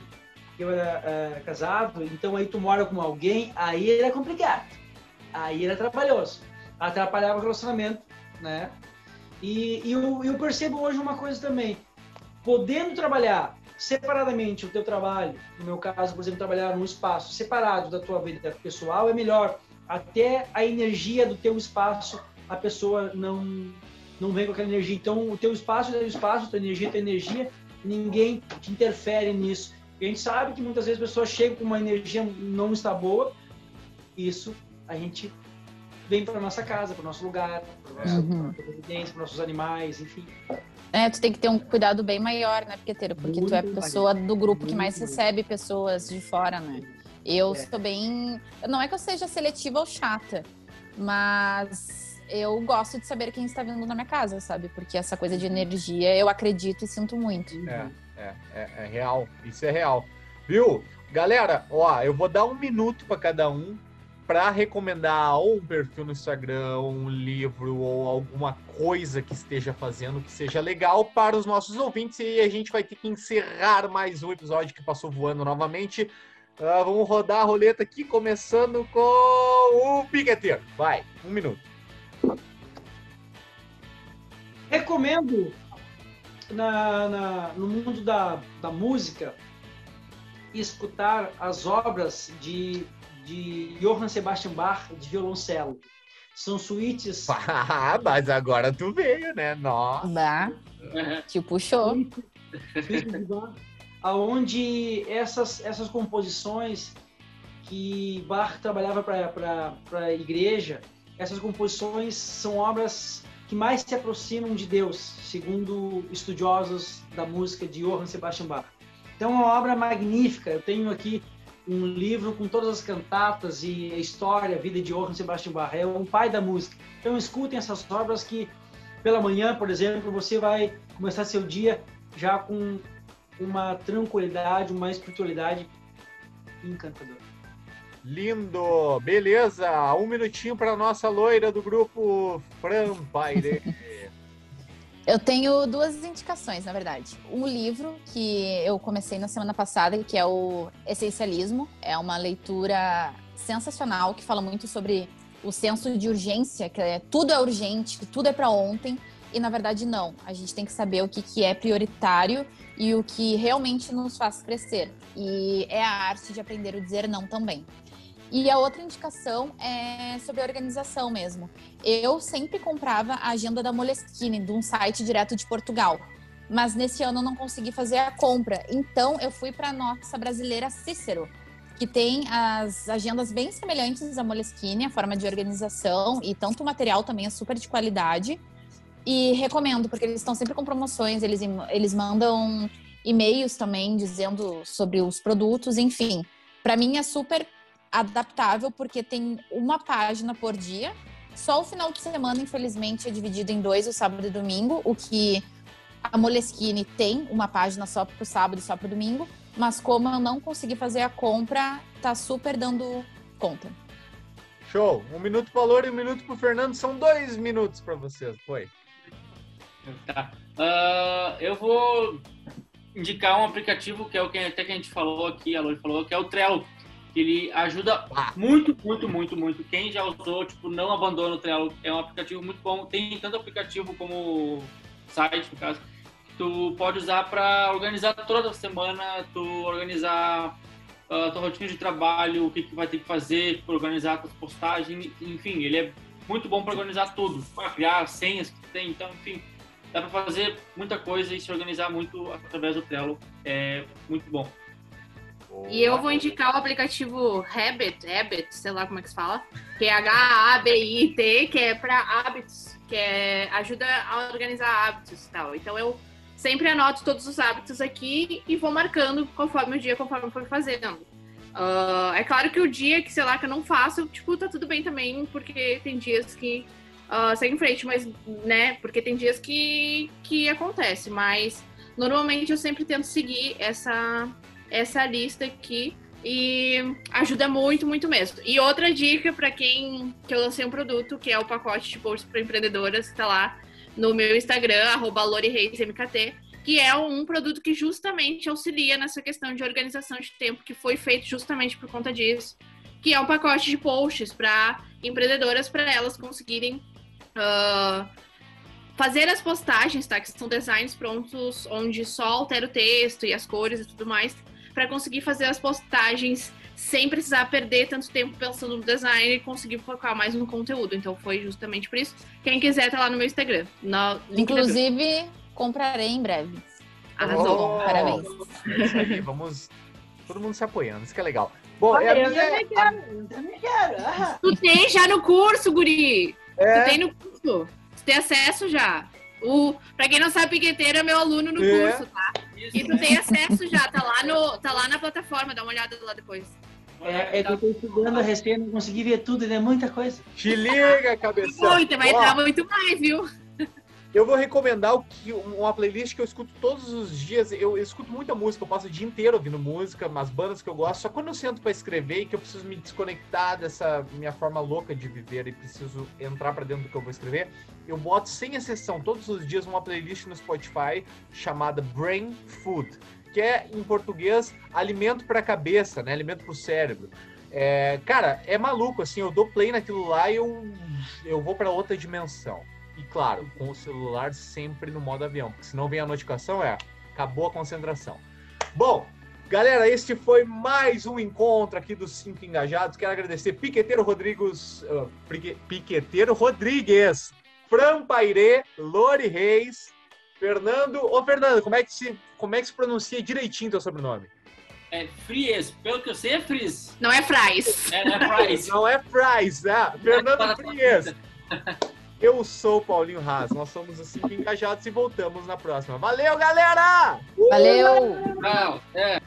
eu era é, casado, então aí tu mora com alguém, aí era complicado. Aí era trabalhoso. Atrapalhava o relacionamento, né? E, e eu, eu percebo hoje uma coisa também. Podendo trabalhar separadamente o teu trabalho, no meu caso, por exemplo, trabalhar num espaço separado da tua vida pessoal, é melhor. Até a energia do teu espaço, a pessoa não não vem com aquela energia. Então, o teu espaço é o espaço, tua energia é tua energia, ninguém te interfere nisso. E a gente sabe que muitas vezes as pessoas chegam com uma energia não está boa, isso a gente vem para nossa casa, para o nosso lugar, para nossa uhum. residência, para nossos animais, enfim. É, tu tem que ter um cuidado bem maior, né, Piqueteiro? Porque muito tu é a pessoa do grupo que mais recebe pessoas de fora, né? Eu é. sou bem. Não é que eu seja seletiva ou chata, mas eu gosto de saber quem está vindo na minha casa, sabe? Porque essa coisa de energia eu acredito e sinto muito. É, é, é, é real. Isso é real. Viu? Galera, ó, eu vou dar um minuto para cada um para recomendar ou um perfil no Instagram, ou um livro, ou alguma coisa que esteja fazendo que seja legal para os nossos ouvintes. E a gente vai ter que encerrar mais um episódio que passou voando novamente. Uh, vamos rodar a roleta aqui, começando com o Piqueteiro. Vai, um minuto. Recomendo na, na, no mundo da, da música escutar as obras de de Johann Sebastian Bach de violoncelo. São suítes. Ah, mas agora tu veio, né? Nossa. Bah, te puxou. Aonde essas, essas composições que Bach trabalhava para a igreja, essas composições são obras que mais se aproximam de Deus, segundo estudiosos da música de Johann Sebastian Bach. Então, é uma obra magnífica. Eu tenho aqui um livro com todas as cantatas e a história, a vida de Johann Sebastian Bach, é um pai da música. Então escutem essas obras que pela manhã, por exemplo, você vai começar seu dia já com uma tranquilidade, uma espiritualidade encantadora. Lindo, beleza. Um minutinho para nossa loira do grupo Fran Paire. Eu tenho duas indicações, na verdade. Um livro que eu comecei na semana passada, que é o Essencialismo. É uma leitura sensacional que fala muito sobre o senso de urgência, que é tudo é urgente, tudo é para ontem. E na verdade não. A gente tem que saber o que, que é prioritário e o que realmente nos faz crescer. E é a arte de aprender o dizer não também. E a outra indicação é sobre a organização mesmo. Eu sempre comprava a agenda da Moleskine, de um site direto de Portugal. Mas nesse ano eu não consegui fazer a compra. Então eu fui para a nossa brasileira Cícero, que tem as agendas bem semelhantes à Moleskine, a forma de organização e tanto o material também é super de qualidade. E recomendo, porque eles estão sempre com promoções, eles, eles mandam e-mails também dizendo sobre os produtos, enfim. Para mim é super adaptável, porque tem uma página por dia. Só o final de semana, infelizmente, é dividido em dois, o sábado e domingo, o que a Moleskine tem uma página só para o sábado e só para o domingo, mas como eu não consegui fazer a compra, tá super dando conta. Show! Um minuto para Loura e um minuto para o Fernando, são dois minutos para vocês, foi. Tá. Uh, eu vou indicar um aplicativo que é o que até que a gente falou aqui, a Loura falou, que é o Trello ele ajuda muito, muito, muito, muito. Quem já usou, tipo, não abandona o Trello. É um aplicativo muito bom. Tem tanto aplicativo como site, no caso. Tu pode usar para organizar toda a semana, tu organizar a uh, tua rotina de trabalho, o que, que vai ter que fazer, organizar as postagens, enfim, ele é muito bom para organizar tudo, para criar senhas que tem, então, enfim, dá para fazer muita coisa e se organizar muito através do Trello, é muito bom. E eu vou indicar o aplicativo Habit, Habit, sei lá como é que se fala, que é H-A-B-I-T, que é para hábitos, que é, ajuda a organizar hábitos e tal. Então eu sempre anoto todos os hábitos aqui e vou marcando conforme o dia, conforme for fazendo. Uh, é claro que o dia que, sei lá, que eu não faço, tipo, tá tudo bem também, porque tem dias que uh, segue em frente, mas, né, porque tem dias que, que acontece, mas normalmente eu sempre tento seguir essa essa lista aqui e ajuda muito, muito mesmo. E outra dica para quem que eu lancei um produto, que é o pacote de posts para empreendedoras, que tá lá no meu Instagram, arroba LoriReisMKT, que é um produto que justamente auxilia nessa questão de organização de tempo, que foi feito justamente por conta disso, que é um pacote de posts para empreendedoras, para elas conseguirem uh, fazer as postagens, tá? Que são designs prontos, onde só altera o texto e as cores e tudo mais, para conseguir fazer as postagens sem precisar perder tanto tempo pensando no design e conseguir focar mais no conteúdo. Então foi justamente por isso. Quem quiser tá lá no meu Instagram. No Inclusive, comprarei em breve. Arrasou. Oh, Parabéns. É isso aí, vamos todo mundo se apoiando, isso que é legal. Bom, Olha, é a eu minha- também quero, eu também quero. Ah, Tu tem já no curso, guri. é, Tu tem no curso. Tu tem acesso já. O, pra quem não sabe, Piqueteiro é meu aluno no É. curso, tá? Isso, E tu né? tem acesso já, tá lá, no, tá lá na plataforma, dá uma olhada lá depois. é, é que eu tô estudando recém, não consegui ver tudo, né? Muita coisa. te liga, cabeção. Muito, vai entrar muito mais, viu? Eu vou recomendar o uma playlist que eu escuto todos os dias. Eu, eu escuto muita música, eu passo o dia inteiro ouvindo música, umas bandas que eu gosto. Só quando eu sento pra escrever e que eu preciso me desconectar dessa minha forma louca de viver e preciso entrar pra dentro do que eu vou escrever, eu boto sem exceção todos os dias uma playlist no Spotify chamada Brain Food, que é em português alimento pra cabeça, né? Alimento pro cérebro. É, cara, é maluco assim. Eu dou play naquilo lá e eu eu vou pra outra dimensão. E claro, com o celular sempre no modo avião, porque senão vem a notificação, é, acabou a concentração. Bom, galera, este foi mais um encontro aqui dos Cinco Engajados. Quero agradecer Piqueteiro Rodrigues, Pique- Piqueteiro Rodrigues, Fran Pairê, Lori Reis, Fernando. Ô, Fernando, como é que se, como é que se pronuncia direitinho teu sobrenome? É Fries, pelo que eu sei é Fries. Não é Fries. É, não é Fries. Não é Fries, né? Fernando Fries. Eu sou o Paulinho Haas, nós somos os Cinco Engajados e voltamos na próxima. Valeu, galera! Valeu! Não, é.